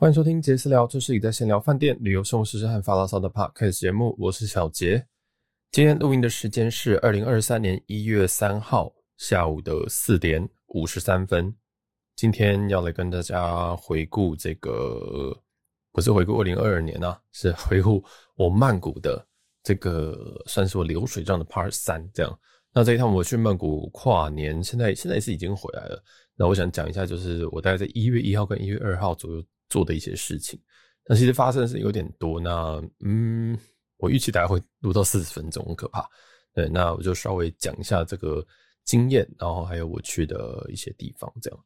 欢迎收听杰私聊，这是一在闲聊饭店、旅游、生活、时事和发牢骚的 Podcast 节目。我是小杰。今天录音的时间是二零二三年一月三号下午的四点五十三分。今天要来跟大家回顾这个，不是回顾二零二二年啊，是回顾我曼谷的这个，算是我流水账的 Part 三。这样，那这一趟我去曼谷跨年，现在现在是已经回来了。那我想讲一下，就是我大概在一月一号跟一月二号左右。做的一些事情，那其实发生的是有点多。那嗯，我预期大概会录到四十分钟，很可怕。对，那我就稍微讲一下这个经验，然后还有我去的一些地方，这样。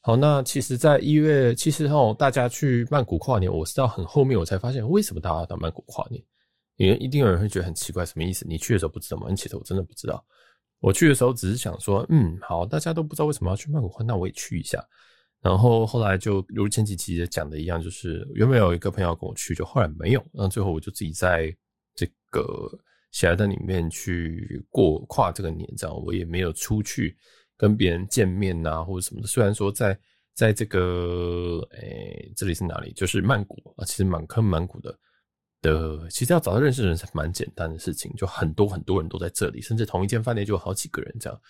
好，那其实，在一月，其实哈，大家去曼谷跨年，我是到很后面我才发现，为什么大家到曼谷跨年？因为一定有人会觉得很奇怪，什么意思？你去的时候不知道吗？其实我真的不知道。我去的时候只是想说，嗯，好，大家都不知道为什么要去曼谷跨，那我也去一下。然后后来就如前几期讲的一样，就是原本有一个朋友跟我去，就后来没有。那最后我就自己在这个喜来登里面去过跨这个年，这样我也没有出去跟别人见面啊，或者什么的。虽然说在在这个诶这里是哪里，就是曼谷啊，其实满坑满谷的的，其实要找到认识的人是蛮简单的事情，就很多很多人都在这里，甚至同一间饭店就有好几个人这样。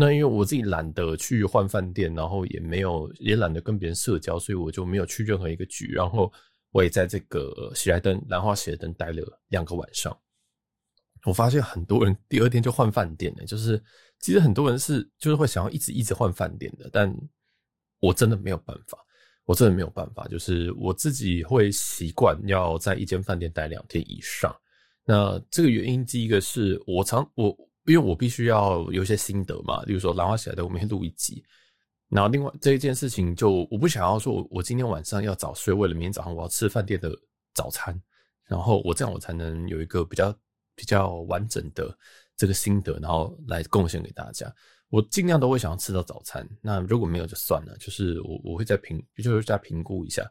那因为我自己懒得去换饭店，然后也没有也懒得跟别人社交，所以我就没有去任何一个局。然后我也在这个喜来登兰花喜来登待了两个晚上。我发现很多人第二天就换饭店了，就是其实很多人是就是会想要一直一直换饭店的，但我真的没有办法，我真的没有办法，就是我自己会习惯要在一间饭店待两天以上。那这个原因第一个是我常我。因为我必须要有一些心得嘛，例如说兰花喜来登，我每天录一集。然后另外这一件事情，就我不想要说，我今天晚上要早睡，为了明天早上我要吃饭店的早餐，然后我这样我才能有一个比较比较完整的这个心得，然后来贡献给大家。我尽量都会想要吃到早餐。那如果没有就算了，就是我我会再评，就是再评估一下。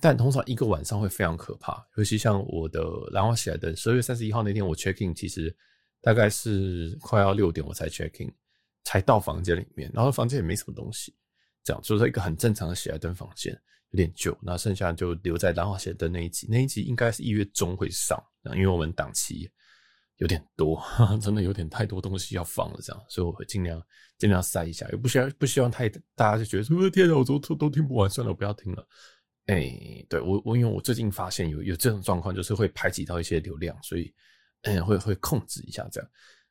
但通常一个晚上会非常可怕，尤其像我的兰花喜来登，十二月三十一号那天我 check in，其实。大概是快要六点我才 check in，才到房间里面，然后房间也没什么东西，这样就是一个很正常的喜来登房间，有点旧。那剩下就留在兰花喜来登那一集，那一集应该是一月中会上，因为我们档期有点多，真的有点太多东西要放了，这样，所以我会尽量尽量塞一下，也不希望不希望太大家就觉得说天哪，我都都听不完，算了，我不要听了。哎、对我我因为我最近发现有有这种状况，就是会排挤到一些流量，所以。嗯，会会控制一下这样。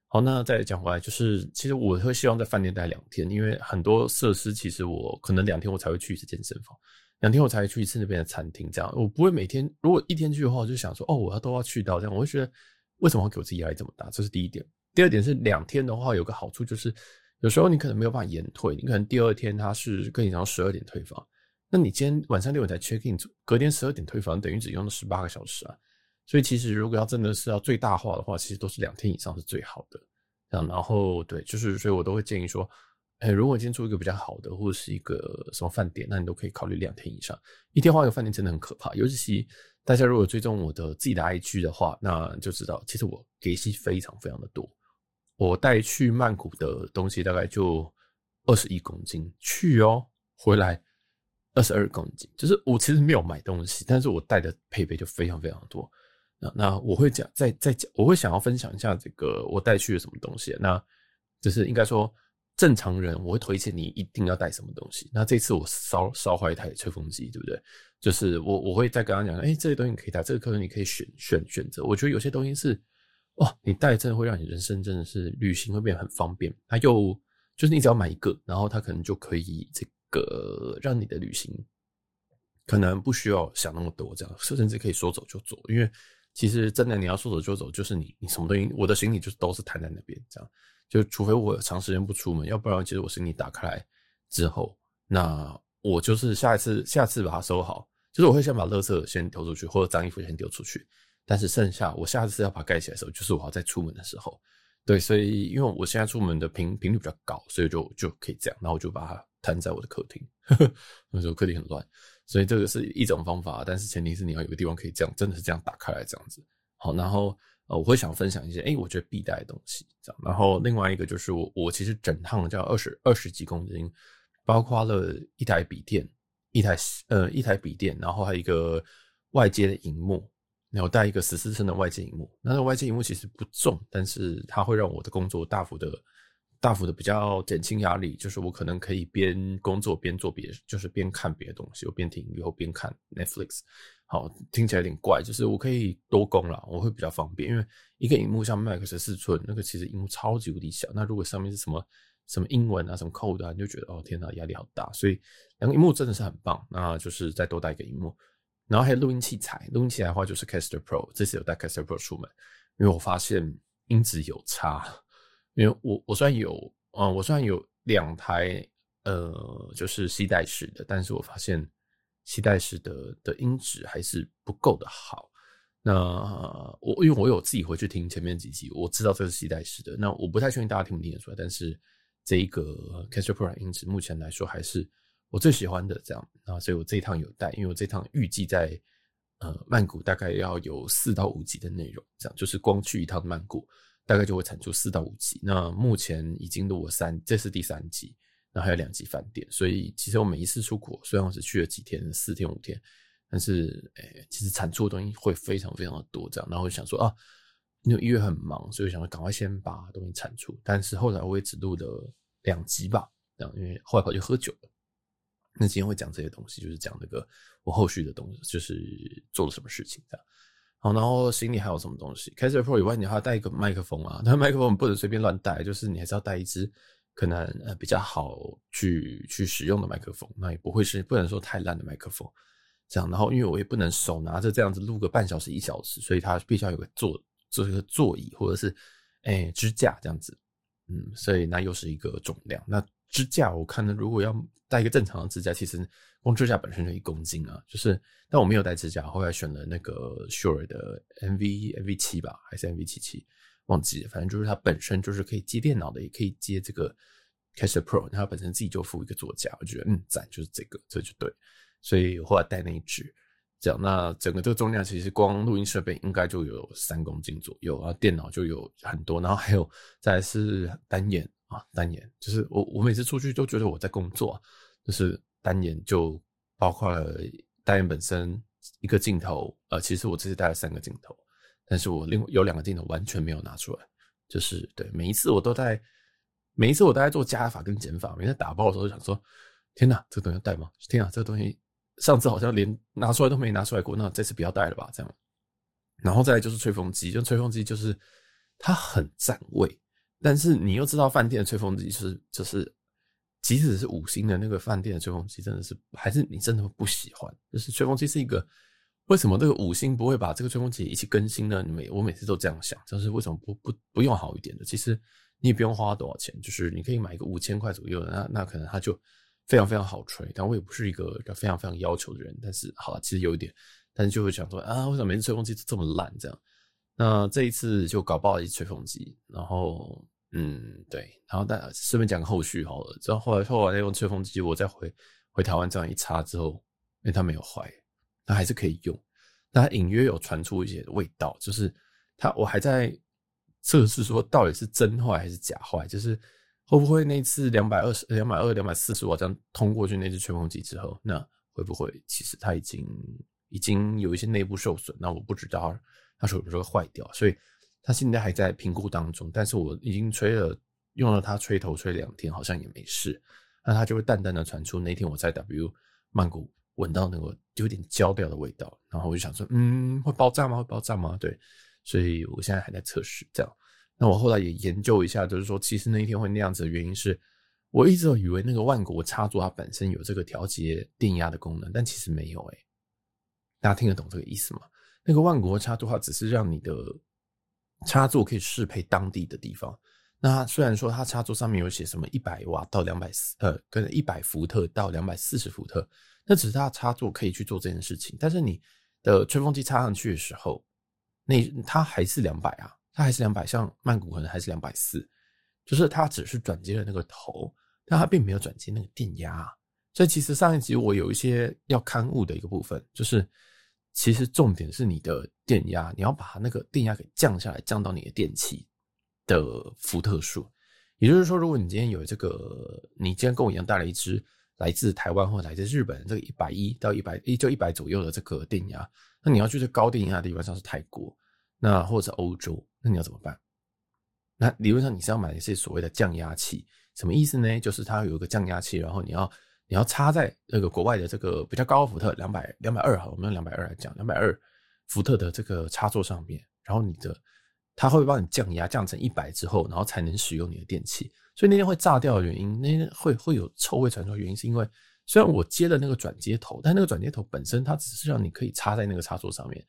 好，那再讲回来，就是其实我会希望在饭店待两天，因为很多设施其实我可能两天我才会去一次健身房，两天我才会去一次那边的餐厅，这样我不会每天。如果一天去的话，我就想说，哦，我要都要去到这样，我会觉得为什么要给我自己压力这么大？这是第一点。第二点是两天的话，有个好处就是有时候你可能没有办法延退，你可能第二天他是跟你讲十二点退房，那你今天晚上六点才 check in，隔天十二点退房，等于只用了十八个小时啊。所以其实如果要真的是要最大化的话，其实都是两天以上是最好的。然后对，就是所以我都会建议说，哎，如果今天住一个比较好的，或者是一个什么饭店，那你都可以考虑两天以上。一天换一个饭店真的很可怕，尤其是大家如果追踪我的自己的 IG 的话，那就知道其实我给息非常非常的多。我带去曼谷的东西大概就二十一公斤，去哦，回来二十二公斤，就是我其实没有买东西，但是我带的配备就非常非常多。那那我会讲，再再讲，我会想要分享一下这个我带去了什么东西。那就是应该说，正常人我会推荐你一定要带什么东西。那这次我烧烧坏一台吹风机，对不对？就是我我会再跟他讲，哎，这些东西你可以带，这个可能你可以选选选择。我觉得有些东西是，哦，你带真的会让你人生真的是旅行会变得很方便。它又就是你只要买一个，然后它可能就可以这个让你的旅行可能不需要想那么多，这样甚至可以说走就走，因为。其实真的，你要说走就走，就是你你什么东西，我的行李就是都是摊在那边，这样。就除非我长时间不出门，要不然其实我行李打开来之后，那我就是下一次下次把它收好，就是我会先把垃圾先丢出去，或者脏衣服先丢出去，但是剩下我下次要把它盖起来的时候，就是我要再出门的时候，对，所以因为我现在出门的频频率比较高，所以就就可以这样，然后我就把它摊在我的客厅，那时候客厅很乱。所以这个是一种方法，但是前提是你要有个地方可以这样，真的是这样打开来这样子。好，然后呃，我会想分享一些，诶，我觉得必带的东西这样。然后另外一个就是我，我其实整趟叫二十二十几公斤，包括了一台笔电、一台呃一台笔电，然后还有一个外接的荧幕，然后带一个十四寸的外接荧幕。那个外接荧幕其实不重，但是它会让我的工作大幅的。大幅的比较减轻压力，就是我可能可以边工作边做别，就是边看别的东西，我边听以后边看 Netflix。好，听起来有点怪，就是我可以多工了，我会比较方便。因为一个荧幕像 Mac 十四寸，那个其实荧幕超级无敌小。那如果上面是什么什么英文啊，什么 code 啊，你就觉得哦天哪，压力好大。所以两个荧幕真的是很棒。那就是再多带一个荧幕，然后还有录音器材。录音器材的话就是 Caster Pro，这次有带 Caster Pro 出门，因为我发现音质有差。因为我我虽然有，嗯，我虽然有两台，呃，就是携带式的，但是我发现携带式的的音质还是不够的好。那我因为我有自己回去听前面几集，我知道这是携带式的。那我不太确定大家听不听得出来，但是这一个 Caster Pro 音质目前来说还是我最喜欢的这样。啊，所以我这一趟有带，因为我这趟预计在呃曼谷大概要有四到五集的内容，这样就是光去一趟曼谷。大概就会产出四到五集，那目前已经录了三，这是第三集，然后还有两集饭店，所以其实我每一次出国，虽然我只去了几天，四天五天，但是诶、其实产出的东西会非常非常的多，这样，然后我想说啊，因为一月很忙，所以想赶快先把东西产出，但是后来我也只录了两集吧，这样，因为后来跑去喝酒了，那今天会讲这些东西，就是讲那个我后续的东西，就是做了什么事情这样。好，然后行李还有什么东西？Case Pro 以外，你还要带一个麦克风啊。那麦克风不能随便乱带，就是你还是要带一支可能呃比较好去去使用的麦克风。那也不会是不能说太烂的麦克风。这样，然后因为我也不能手拿着这样子录个半小时一小时，所以它必须要有个座，这个座椅或者是诶支架这样子。嗯，所以那又是一个重量。那支架我看呢，如果要带一个正常的支架，其实光支架本身就一公斤啊。就是，但我没有带支架，后来选了那个 Sure 的 MV MV 七吧，还是 MV 七七，忘记了。反正就是它本身就是可以接电脑的，也可以接这个 Caster Pro，它本身自己就附一个座架，我觉得嗯赞，就是这个，这就对。所以后来带那一支，这样那整个这个重量其实光录音设备应该就有三公斤左右，然后电脑就有很多，然后还有再来是单眼。啊，单眼就是我，我每次出去都觉得我在工作，就是单眼就包括了单眼本身一个镜头，呃，其实我这次带了三个镜头，但是我另有两个镜头完全没有拿出来，就是对，每一次我都在，每一次我都在做加法跟减法，每次打包的时候就想说，天哪，这个东西要带吗？天哪，这个东西上次好像连拿出来都没拿出来过，那这次不要带了吧，这样。然后再就是吹风机，就吹风机就是它很占位。但是你又知道，饭店的吹风机是就是，即使是五星的那个饭店的吹风机，真的是还是你真的不喜欢。就是吹风机是一个，为什么这个五星不会把这个吹风机一起更新呢？你每我每次都这样想，就是为什么不不不用好一点的？其实你也不用花多少钱，就是你可以买一个五千块左右的，那那可能它就非常非常好吹。但我也不是一个非常非常要求的人，但是好了，其实有一点，但是就会想说啊，为什么每次吹风机这么烂这样？那这一次就搞爆一吹风机，然后嗯对，然后但顺便讲个后续好了。之后后来后来用吹风机，我再回回台湾这样一插之后，因为它没有坏，它还是可以用。但它隐约有传出一些味道，就是它我还在测试说到底是真坏还是假坏，就是会不会那次两百二十、两百二、两百四十瓦这样通过去那支吹风机之后，那会不会其实它已经已经有一些内部受损？那我不知道。他说有时候坏掉，所以他现在还在评估当中。但是我已经吹了，用了它吹头吹两天，好像也没事。那他就会淡淡的传出那天我在 W 曼谷闻到那个有点焦掉的味道，然后我就想说，嗯，会爆炸吗？会爆炸吗？对，所以我现在还在测试这样。那我后来也研究一下，就是说其实那一天会那样子的原因是，我一直以为那个万国插座它本身有这个调节电压的功能，但其实没有诶、大家听得懂这个意思吗？那个万国插座，它只是让你的插座可以适配当地的地方。那虽然说它插座上面有写什么一百瓦到两百四，呃，跟一百伏特到两百四十伏特，那只是它的插座可以去做这件事情。但是你的吹风机插上去的时候，那它还是两百啊，它还是两百，像曼谷可能还是两百四，就是它只是转接了那个头，但它并没有转接那个电压。所以其实上一集我有一些要勘误的一个部分，就是。其实重点是你的电压，你要把那个电压给降下来，降到你的电器的伏特数。也就是说，如果你今天有这个，你今天跟我一样带了一支来自台湾或来自日本这个一百一到一百一就一百左右的这个电压，那你要去这高电压的地方，像是泰国，那或者欧洲，那你要怎么办？那理论上你是要买一些所谓的降压器，什么意思呢？就是它有一个降压器，然后你要你要插在那个国外的这个比较高伏特两百两百二哈，我们用两百二来讲，两百二伏特的这个插座上面，然后你的它会帮你降压降成一百之后，然后才能使用你的电器。所以那天会炸掉的原因，那天会会有臭味传出原因，是因为虽然我接了那个转接头，但那个转接头本身它只是让你可以插在那个插座上面，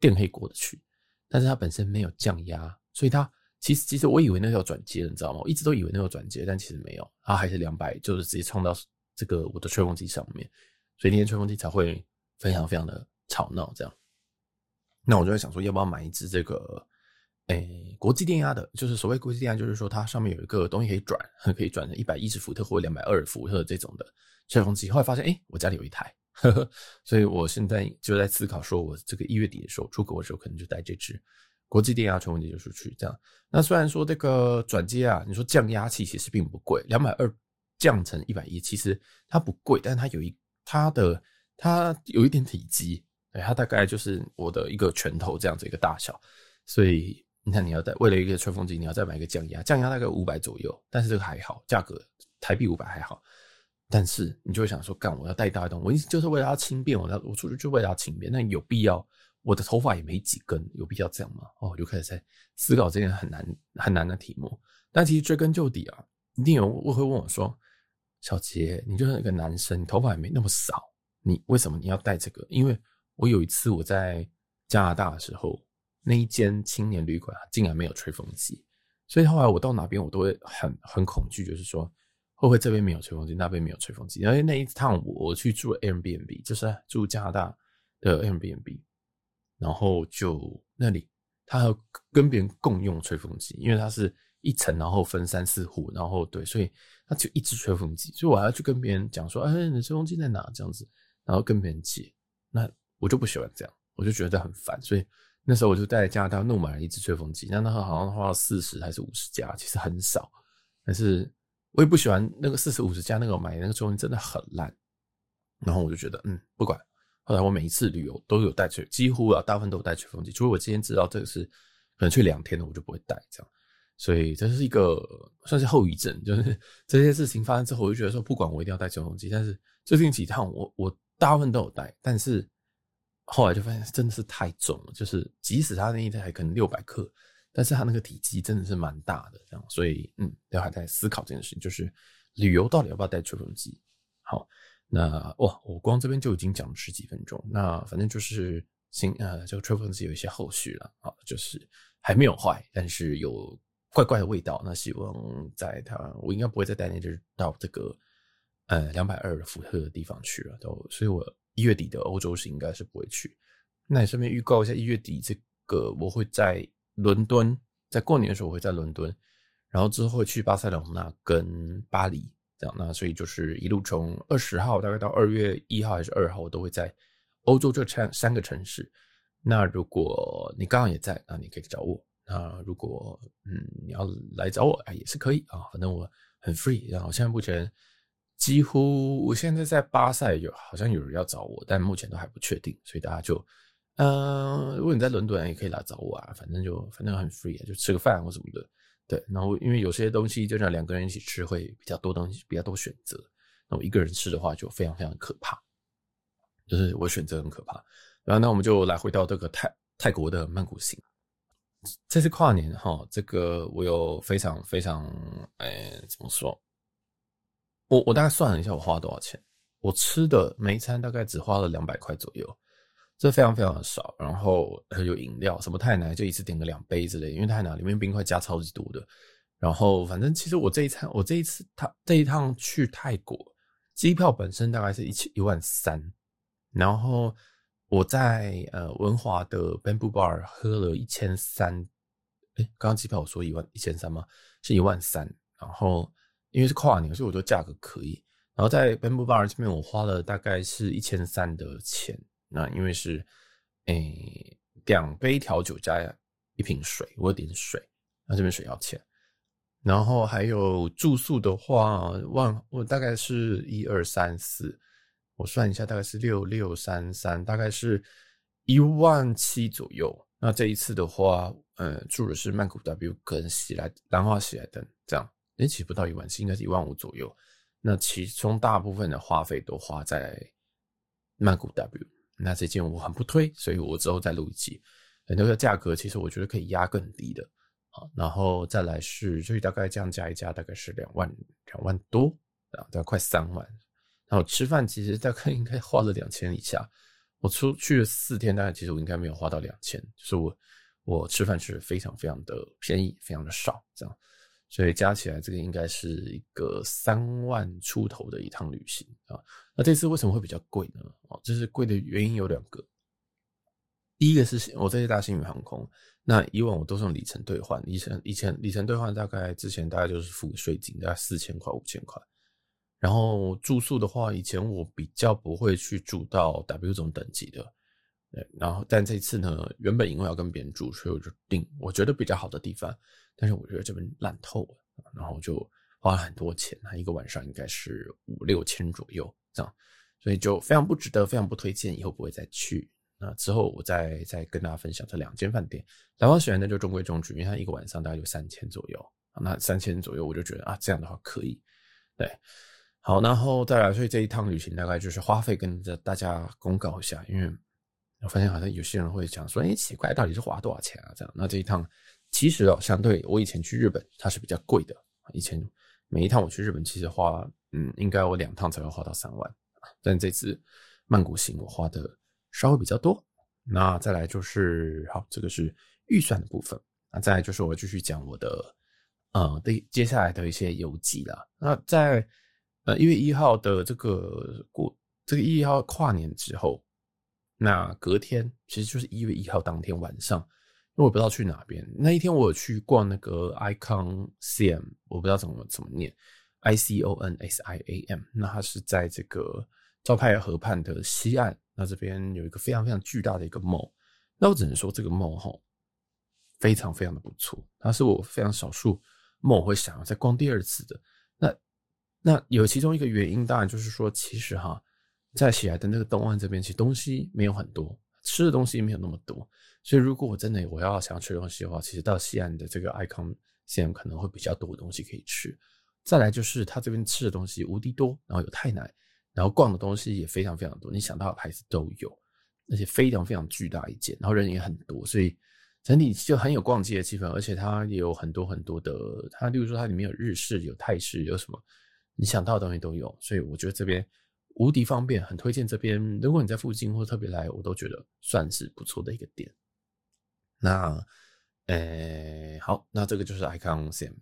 电可以过得去，但是它本身没有降压，所以它。其实，其实我以为那个要转接，你知道吗？我一直都以为那个转接，但其实没有，它还是两百，就是直接冲到这个我的吹风机上面，所以那天吹风机才会非常非常的吵闹。这样，那我就在想说，要不要买一支这个，诶、国际电压的，就是所谓国际电压，就是说它上面有一个东西可以转，可以转成一百一十伏特或两百二十伏特这种的吹风机。后来发现，诶、我家里有一台，呵呵，所以我现在就在思考，说我这个一月底的时候出国的时候，可能就带这只。国际电压吹风机就出去这样，那虽然说这个转接啊，你说降压器其实并不贵，两百二降成一百一，其实它不贵，但是它有一它的它有一点体积，对，它大概就是我的一个拳头这样子一个大小，所以你看你要带为了一个吹风机，你要再买一个降压，降压大概五百左右，但是这个还好，价格台币五百还好，但是你就会想说，干我要带大一栋，我一直就是为了它轻便，我要我出去就为了它轻便，那有必要？我的头发也没几根，有必要这样吗？哦，我就开始在思考这件很难很难的题目。但其实追根究底啊，一定有我会问我说：“小杰，你就是一个男生，你头发也没那么少，你为什么你要戴这个？”因为我有一次我在加拿大的时候，那一间青年旅馆竟然没有吹风机，所以后来我到哪边我都会很很恐惧，就是说会不会这边没有吹风机，那边没有吹风机？因为那一趟我去住 Airbnb，就是住加拿大的 Airbnb。然后就那里，他还跟别人共用吹风机，因为他是一层，然后分三四户，然后对，所以他就一只吹风机，所以我还要去跟别人讲说，哎，你的吹风机在哪？这样子，然后跟别人借，那我就不喜欢这样，我就觉得很烦，所以那时候我就在加拿大弄买了一支吹风机，那那好像花了四十还是五十加，其实很少，但是我也不喜欢那个四十五十加那个买那个吹风机真的很烂，然后我就觉得，嗯，不管。后来我每一次旅游都有带吹，几乎啊大部分都有带吹风机。除非我今天知道这个是可能去两天的，我就不会带这样。所以这是一个算是后遗症，就是 这些事情发生之后，我就觉得说，不管我一定要带吹风机。但是最近几趟我我大部分都有带，但是后来就发现真的是太重了，就是即使它那一台可能六百克，但是它那个体积真的是蛮大的这样。所以嗯，都还在思考这件事情，就是旅游到底要不要带吹风机？好。那哇，我光这边就已经讲了十几分钟。那反正就是新呃，这个吹风机有一些后续了啊，就是还没有坏，但是有怪怪的味道。那希望在它，我应该不会再带那只到这个呃两百二的伏特的地方去了。都，所以我一月底的欧洲是应该是不会去。那也顺便预告一下，一月底这个我会在伦敦，在过年的时候我会在伦敦，然后之后会去巴塞罗那跟巴黎。这样，那所以就是一路从二十号大概到二月一号还是二号，我都会在欧洲这三三个城市。那如果你刚好也在，那你可以找我。那如果嗯你要来找我，啊也是可以啊，反正我很 free。然后现在目前几乎我现在在巴塞有好像有人要找我，但目前都还不确定，所以大家就嗯、如果你在伦敦也可以来找我啊，反正就反正很 free，就吃个饭或什么的。对，然后因为有些东西就像两个人一起吃会比较多东西，比较多选择。那我一个人吃的话就非常非常可怕，就是我选择很可怕。然后那我们就来回到这个泰泰国的曼谷行。这次跨年哈，这个我有非常非常哎怎么说？我我大概算了一下我花了多少钱，我吃的每一餐大概只花了两百块左右。这非常非常的少，然后还有饮料，什么泰奶就一次点个两杯之类，因为泰奶里面冰块加超级多的。然后反正其实我这一餐，我这一次他这一趟去泰国，机票本身大概是一千一万三，然后我在呃文华的 Bamboo Bar 喝了一千三，诶，刚刚机票我说一万一千三吗？是一万三，然后因为是跨年，所以我觉得价格可以。然后在 Bamboo Bar 这边我花了大概是一千三的钱。那因为是，诶、两杯调酒加一瓶水，我有点水，那这边水要钱。然后还有住宿的话，万我大概是一二三四，我算一下，大概是六六三三，大概是一万七左右。那这一次的话，呃，住的是曼谷 W 跟喜来兰花喜来登这样，也其实不到一万七，应该是一万五左右。那其中大部分的花费都花在曼谷 W。那这件我很不推，所以我之后再录一集。很多的价格其实我觉得可以压更低的啊。然后再来是，所以大概这样加一加，大概是两万两万多啊，大概快三万。然后吃饭其实大概应该花了两千以下。我出去了四天，大概其实我应该没有花到两千，就是我我吃饭是非常非常的便宜，非常的少，这样，所以加起来这个应该是一个三万出头的一趟旅行啊。那这次为什么会比较贵呢？哦，这是贵的原因有两个，第一个是我这次大星宇航空，那以往我都是用里程兑换，里程以前里程兑换大概之前大概就是付税金，大概四千块五千块。然后住宿的话，以前我比较不会去住到 W 这种等级的，对。然后但这次呢，原本因为要跟别人住，所以我就订我觉得比较好的地方。但是我觉得这边烂透了，然后就花了很多钱，一个晚上应该是五六千左右这样，所以就非常不值得，非常不推荐，以后不会再去。那之后我再再跟大家分享这两间饭店。兰花喜来登就中规中矩，因为它一个晚上大概就三千左右，那三千左右我就觉得啊，这样的话可以，对。好，然后再来，所以这一趟旅行大概就是花费跟着大家公告一下，因为我发现好像有些人会讲说，哎，奇怪，到底是花多少钱啊？这样，那这一趟其实哦，相对我以前去日本，它是比较贵的。以前每一趟我去日本，其实花，嗯，应该我两趟才会花到三万，但这次曼谷行我花的稍微比较多。那再来就是，好，这个是预算的部分。那再来就是我继续讲我的，呃，对，接下来的一些游记啦。那在呃，一月一号的这个过这个一号跨年之后，那隔天其实就是一月一号当天晚上，因为我不知道去哪边。那一天我有去逛那个 Icon C M，我不知道怎么怎么念，I C O N S I A M。那它是在这个招拍河畔的西岸，那这边有一个非常非常巨大的一个 mall。那我只能说这个 mall 哈，非常非常的不错，它是我非常少数 mall 会想要再逛第二次的。那有其中一个原因，当然就是说，其实哈，在喜来登那个东岸这边，其实东西没有很多，吃的东西没有那么多，所以如果我真的我要想要吃东西的话，其实到西岸的这个 Icon Siam 可能会比较多的东西可以吃。再来就是他这边吃的东西无敌多，然后有泰奶，然后逛的东西也非常非常多，你想到的牌子都有，而且非常非常巨大一间，然后人也很多，所以整体就很有逛街的气氛，而且它也有很多很多的，它例如说它里面有日式、有泰式、有什么。你想到的东西都有，所以我觉得这边无敌方便，很推荐这边。如果你在附近或特别来，我都觉得算是不错的一个点。那，呃、欸，好，那这个就是 Icon Sam。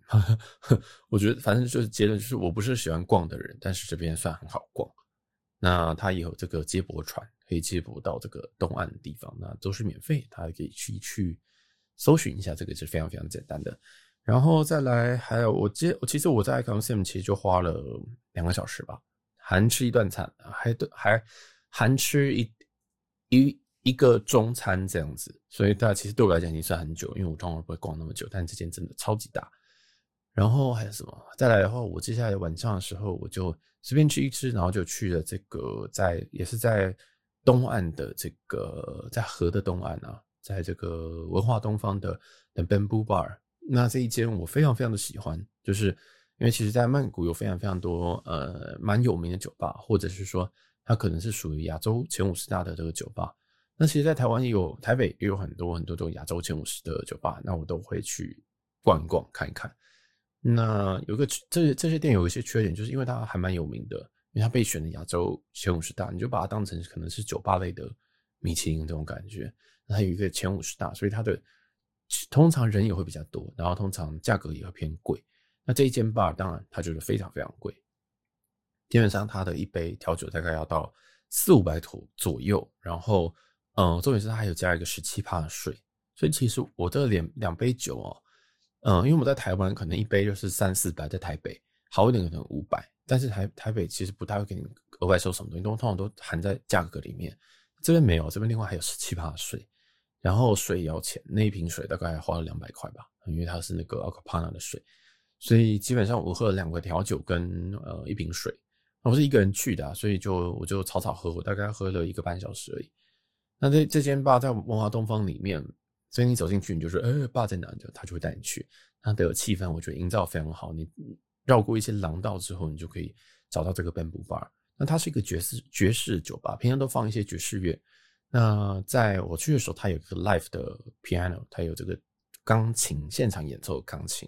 我觉得反正就是结论就是，我不是喜欢逛的人，但是这边算很好逛。那它也有这个接驳船，可以接驳到这个东岸的地方，那都是免费，大家可以去去搜寻一下，这个是非常非常简单的。然后再来，还有我接其实我在 Icon Sim 其实就花了两个小时吧，含吃一顿餐，还还含吃一一一个中餐这样子，所以大家其实对我来讲已经算很久，因为我通常不会逛那么久，但这间真的超级大。然后还有什么？再来的话，我接下来晚上的时候，我就随便吃一吃，然后就去了这个在也是在东岸的这个在河的东岸啊，在这个文化东方的的 Bamboo Bar。那这一间我非常非常的喜欢，就是因为其实，在曼谷有非常非常多呃蛮有名的酒吧，或者是说它可能是属于亚洲前五十大的这个酒吧。那其实，在台湾也有，台北也有很多很多这种亚洲前五十的酒吧，那我都会去逛一逛看一看。那有个这这些店有一些缺点，就是因为它还蛮有名的，因为它被选的亚洲前五十大，你就把它当成可能是酒吧类的米其林这种感觉。那它有一个前五十大，所以它的。通常人也会比较多，然后通常价格也会偏贵。那这一间 bar 当然它就是非常非常贵，基本上它的一杯调酒大概要到四五百土左右。然后，嗯，重点是它还有加一个十七趴的税，所以其实我这两两杯酒哦，嗯，因为我们在台湾可能一杯就是三四百，在台北好一点可能五百，但是台台北其实不太会给你额外收什么东西，都通常都含在价格里面。这边没有，这边另外还有十七趴的税。然后水也要钱，那一瓶水大概花了两百块吧，因为它是那个 Acapana 的水，所以基本上我喝了两个调酒跟呃一瓶水。我是一个人去的，所以就我就草草喝，我大概喝了一个半小时而已。那这这间吧在文华东方里面，所以你走进去，你就说，呃，吧在哪？就他就会带你去。它的气氛我觉得营造非常好。你绕过一些廊道之后，你就可以找到这个 Bamboo Bar。那它是一个爵士爵士酒吧，平常都放一些爵士乐。那在我去的时候，他有一个 live 的 piano，他有这个钢琴现场演奏钢琴。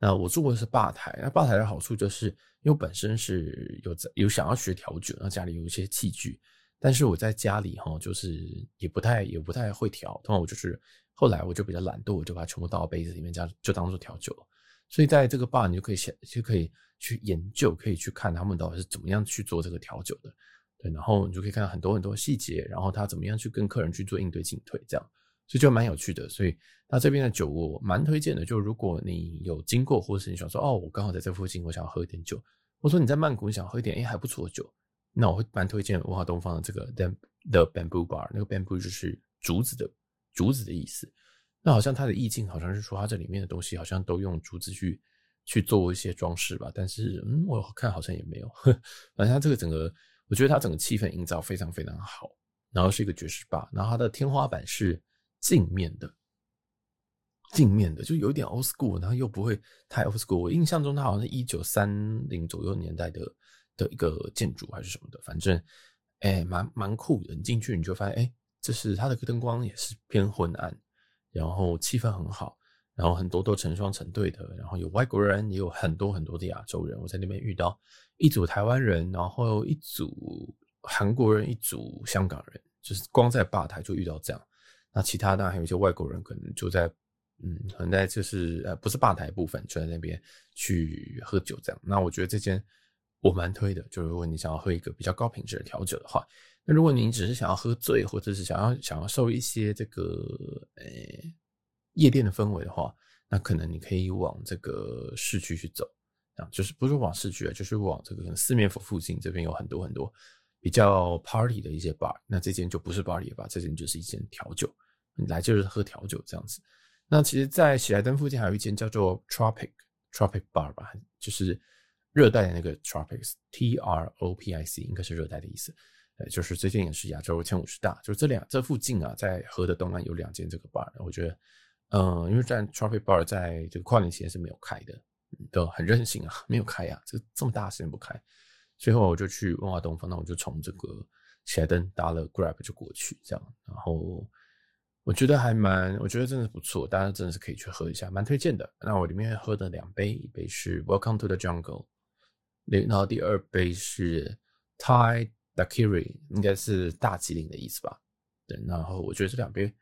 那我住过的是吧台，那吧台的好处就是，因为本身是有有想要学调酒，那家里有一些器具，但是我在家里哈，就是也不太也不太会调，通常我就是后来我就比较懒惰，我就把它全部倒到杯子里面，这样就当做调酒了。所以在这个吧，你就可以先就可以去研究，可以去看他们到底是怎么样去做这个调酒的，然后你就可以看到很多很多细节，然后他怎么样去跟客人去做应对进退，这样。所以就蛮有趣的，所以那这边的酒我蛮推荐的。就如果你有经过，或是你想说哦，我刚好在这附近，我想要喝一点酒，或者说你在曼谷你想喝一点哎还不错的酒，那我会蛮推荐文化东方的这个 The the Bamboo Bar。那个 Bamboo 就是竹子的竹子的意思。那好像它的意境好像是说它这里面的东西好像都用竹子去去做一些装饰吧，但是嗯，我看好像也没有。反正它这个整个，我觉得它整个气氛营造非常非常好。然后是一个爵士吧，然后它的天花板是。镜面的，镜面的，就有点 old school，然后又不会太 old school。我印象中它好像是一九三零左右年代的的一个建筑还是什么的，反正哎，蛮蛮酷的。你进去你就发现，哎，这是它的灯光也是偏昏暗，然后气氛很好，然后很多都成双成对的，然后有外国人，也有很多很多的亚洲人。我在那边遇到一组台湾人，然后一组韩国人，一组香港人，就是光在吧台就遇到这样。那其他当然还有一些外国人，可能就在，嗯，可能在就是呃，不是吧台部分，就在那边去喝酒这样。那我觉得这间我蛮推的，就是如果你想要喝一个比较高品质的调酒的话，那如果你只是想要喝醉，或者是想要想要受一些这个呃、夜店的氛围的话，那可能你可以往这个市区去走，啊，就是不是往市区啊，就是往这个四面佛附近这边有很多很多比较 party 的一些 bar，那这间就不是 party 的吧，这间就是一间调酒。你来就是喝调酒这样子。那其实，在喜来登附近还有一间叫做 Tropic Tropic Bar 吧，就是热带的那个 Tropics，T R O P I C，应该是热带的意思。呃，就是这间也是亚洲前五十大，就是这两这附近啊，在河的东岸有两间这个 bar。我觉得，嗯，因为在 Traffic Bar 在这个跨年期间是没有开的，都很任性啊，没有开啊，这这么大的时间不开。最后我就去文华东方，那我就从这个喜来登搭了 Grab 就过去，这样，然后。我觉得还蛮，我觉得真的不错，大家真的是可以去喝一下，蛮推荐的。那我里面喝的两杯，一杯是 Welcome to the Jungle，那然后第二杯是 Thai Dakiri，应该是大吉岭的意思吧？对，然后我觉得这两杯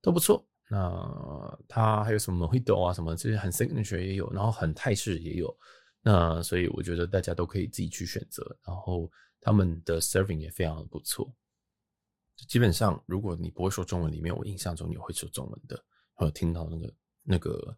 都不错。那它还有什么会抖啊，什么这些很 signature 也有，然后很泰式也有。那所以我觉得大家都可以自己去选择，然后他们的 serving 也非常的不错。基本上，如果你不会说中文，里面我印象中你会说中文的，我有听到那个那个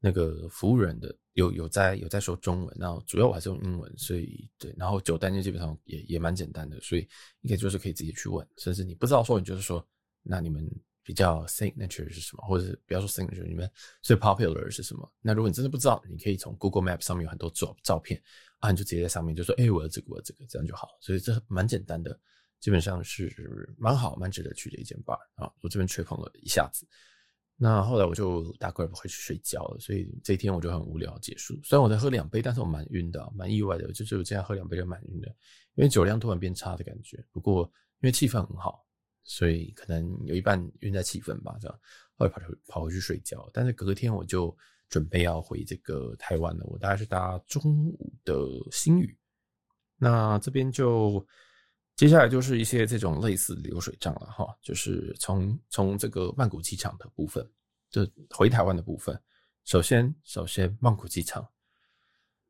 那个服务人的有有在有在说中文，然后主要我还是用英文，所以对，然后酒单就基本上也也蛮简单的，所以应该就是可以直接去问，甚至你不知道说，你就是说，那你们比较 signature 是什么，或者是不要说 signature，你们最 popular 是什么？那如果你真的不知道，你可以从 Google Map 上面有很多照照片啊，你就直接在上面就说，哎、我要这个，我要这个，这样就好，所以这蛮简单的。基本上是蛮好、蛮值得去的一间 bar 啊！我这边吹捧了一下子，那后来我就大概不会去睡觉了，所以这一天我就很无聊结束。虽然我在喝两杯，但是我蛮晕的，蛮意外的，就是我这样喝两杯就蛮晕的，因为酒量突然变差的感觉。不过因为气氛很好，所以可能有一半晕在气氛吧，这样后来跑回跑回去睡觉。但是隔天我就准备要回这个台湾了，我大概是搭中午的星宇，那这边就。接下来就是一些这种类似流水账了哈，就是从从这个曼谷机场的部分，就回台湾的部分。首先，首先曼谷机场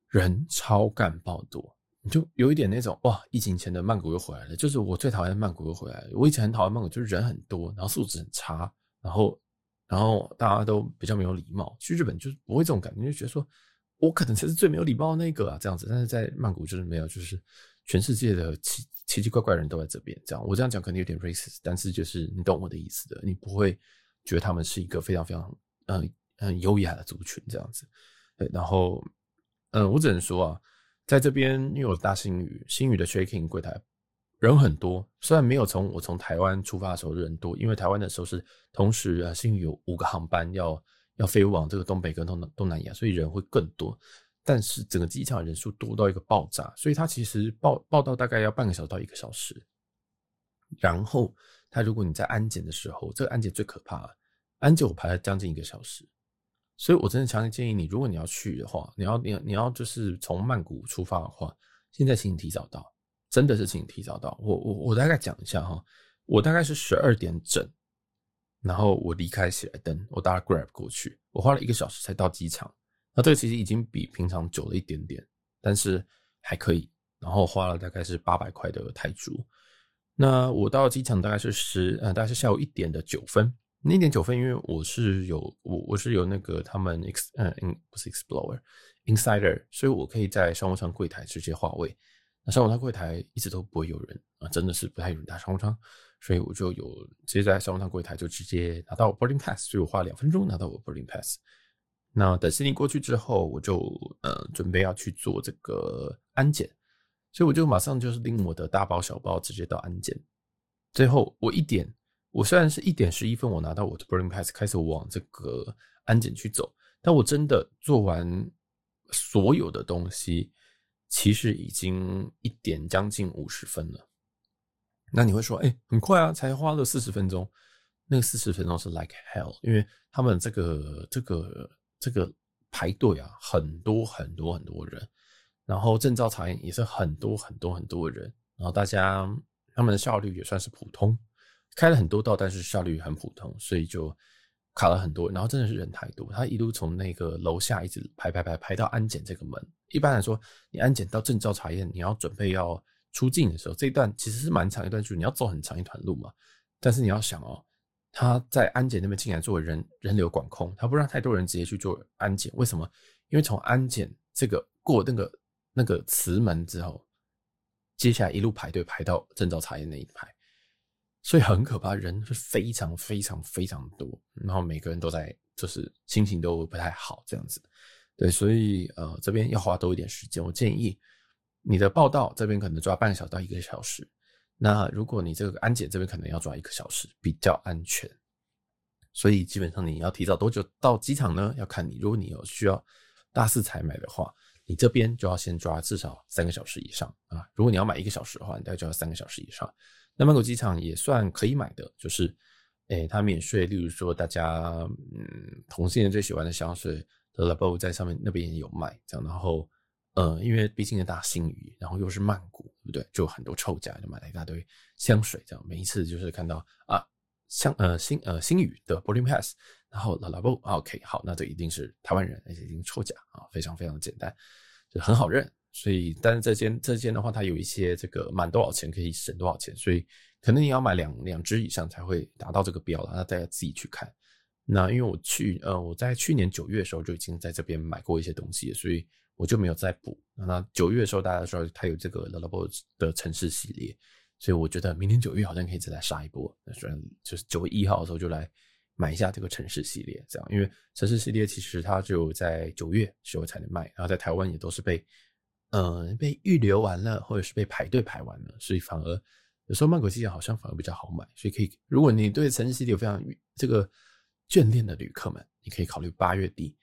人超干爆多，你就有一点那种哇，疫情前的曼谷又回来了。就是我最讨厌曼谷又回来了。我以前很讨厌曼谷，就是人很多，然后素质很差，然后然后大家都比较没有礼貌。去日本就是不会这种感觉，就觉得说我可能才是最没有礼貌的那个啊，这样子。但是在曼谷就是没有，就是全世界的奇。奇奇怪怪的人都在这边，这样我这样讲可能有点 racist，但是就是你懂我的意思的，你不会觉得他们是一个非常非常嗯很优雅的族群这样子，然后嗯，我只能说啊，在这边因为我大新宇，新宇的 checking 柜台人很多，虽然没有从我从台湾出发的时候人多，因为台湾的时候是同时啊，星宇有五个航班要要飞往这个东北跟东东南亚，所以人会更多。但是整个机场人数多到一个爆炸，所以它其实报报到大概要半个小时到一个小时。然后他如果你在安检的时候，这个安检最可怕，安检我排了将近一个小时。所以我真的强烈建议你，如果你要去的话，你要你要你要就是从曼谷出发的话，现在请你提早到，真的是请你提早到。我我我大概讲一下哈，我大概是十二点整，然后我离开喜来登，我搭 Grab 过去，我花了一个小时才到机场。那这个其实已经比平常久了一点点，但是还可以。然后花了大概是八百块的泰铢。那我到机场大概是十呃，大概是下午一点的九分。那一点九分，因为我是有我我是有那个他们 ex 呃不是 Explorer Insider，所以我可以在商务舱柜台直接划位。那商务舱柜台一直都不会有人啊，真的是不太有人搭商务舱，所以我就有直接在商务舱柜台就直接拿到 boarding pass，所以我花两分钟拿到我 boarding pass。那等悉尼过去之后，我就呃准备要去做这个安检，所以我就马上就是拎我的大包小包直接到安检。最后我一点，我虽然是一点十一分我拿到我的 boarding pass 开始往这个安检去走，但我真的做完所有的东西，其实已经一点将近五十分了。那你会说，哎、很快啊，才花了四十分钟。那个四十分钟是 like hell，因为他们这个这个。这个排队啊，很多很多很多人，然后证照查验也是很多很多很多人，然后大家他们的效率也算是普通，开了很多道，但是效率很普通，所以就卡了很多，然后真的是人太多，他一路从那个楼下一直排排排排到安检这个门。一般来说，你安检到证照查验，你要准备要出境的时候，这一段其实是蛮长一段路，你要走很长一段路嘛。但是你要想哦。他在安检那边进来做人人流管控，他不让太多人直接去做安检。为什么？因为从安检这个过那个那个磁门之后，接下来一路排队排到证照查验那一排，所以很可怕，人是非常非常非常多，然后每个人都在就是心情都不太好这样子。对，所以呃这边要花多一点时间。我建议你的报道这边可能抓半个小时到一个小时。那如果你这个安检这边可能要抓一个小时，比较安全，所以基本上你要提早多久到机场呢？要看你，如果你有需要大肆采买的话，你这边就要先抓至少三个小时以上啊。如果你要买一个小时的话，你大概就要三个小时以上。那曼谷机场也算可以买的，就是，诶、它免税，例如说大家嗯同性恋最喜欢的香水的 Le Labo 在上面那边也有卖，这样然后。呃，因为毕竟是大星宇，然后又是曼谷，对不对？就很多臭甲，就买了一大堆香水，这样每一次就是看到啊，香呃星呃星宇的 boarding pass，然后 Le Labo OK，好，那这一定是台湾人，而且一定臭甲啊，非常非常的简单，就很好认。所以，但是这间这间的话，它有一些这个满多少钱可以省多少钱，所以可能你要买两两只以上才会达到这个标了，那大家自己去看。那因为我去呃我在去年九月的时候就已经在这边买过一些东西，所以。我就没有再补。那九月的时候，大家说它有这个 Le Labo 的城市系列，所以我觉得明年九月好像可以再来杀一波。那虽然就是九月一号的时候就来买一下这个城市系列，这样，因为城市系列其实它只有在九月时候才能卖，然后在台湾也都是被、呃、被预留完了，或者是被排队排完了，所以反而有时候曼谷机场好像反而比较好买，所以可以，如果你对城市系列有非常这个眷恋的旅客们，你可以考虑八月底。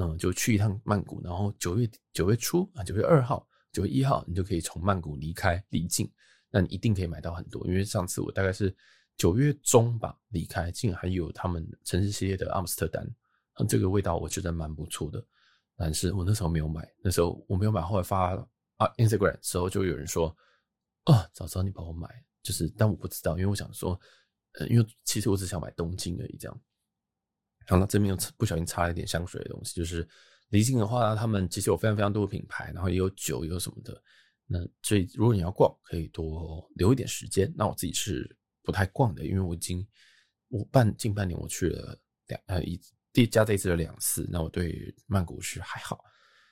嗯，就去一趟曼谷，然后九月九月初啊，九月二号、九月一号，你就可以从曼谷离开离境，那你一定可以买到很多。因为上次我大概是九月中吧离开，竟然还有他们城市系列的阿姆斯特丹，这个味道我觉得蛮不错的。但是我那时候没有买，那时候我没有买，后来发啊 Instagram 时候就有人说，啊，早知道你帮我买，就是但我不知道，因为我想说，呃，因为其实我只想买东京而已，这样。然后这边又不小心插了一点香水的东西，就是离境的话，他们其实有非常非常多的品牌，然后也有酒，也有什么的。那所以如果你要逛，可以多留一点时间。那我自己是不太逛的，因为我已经我半近半年我去了两呃一加这一次的两次，那我对曼谷是还好。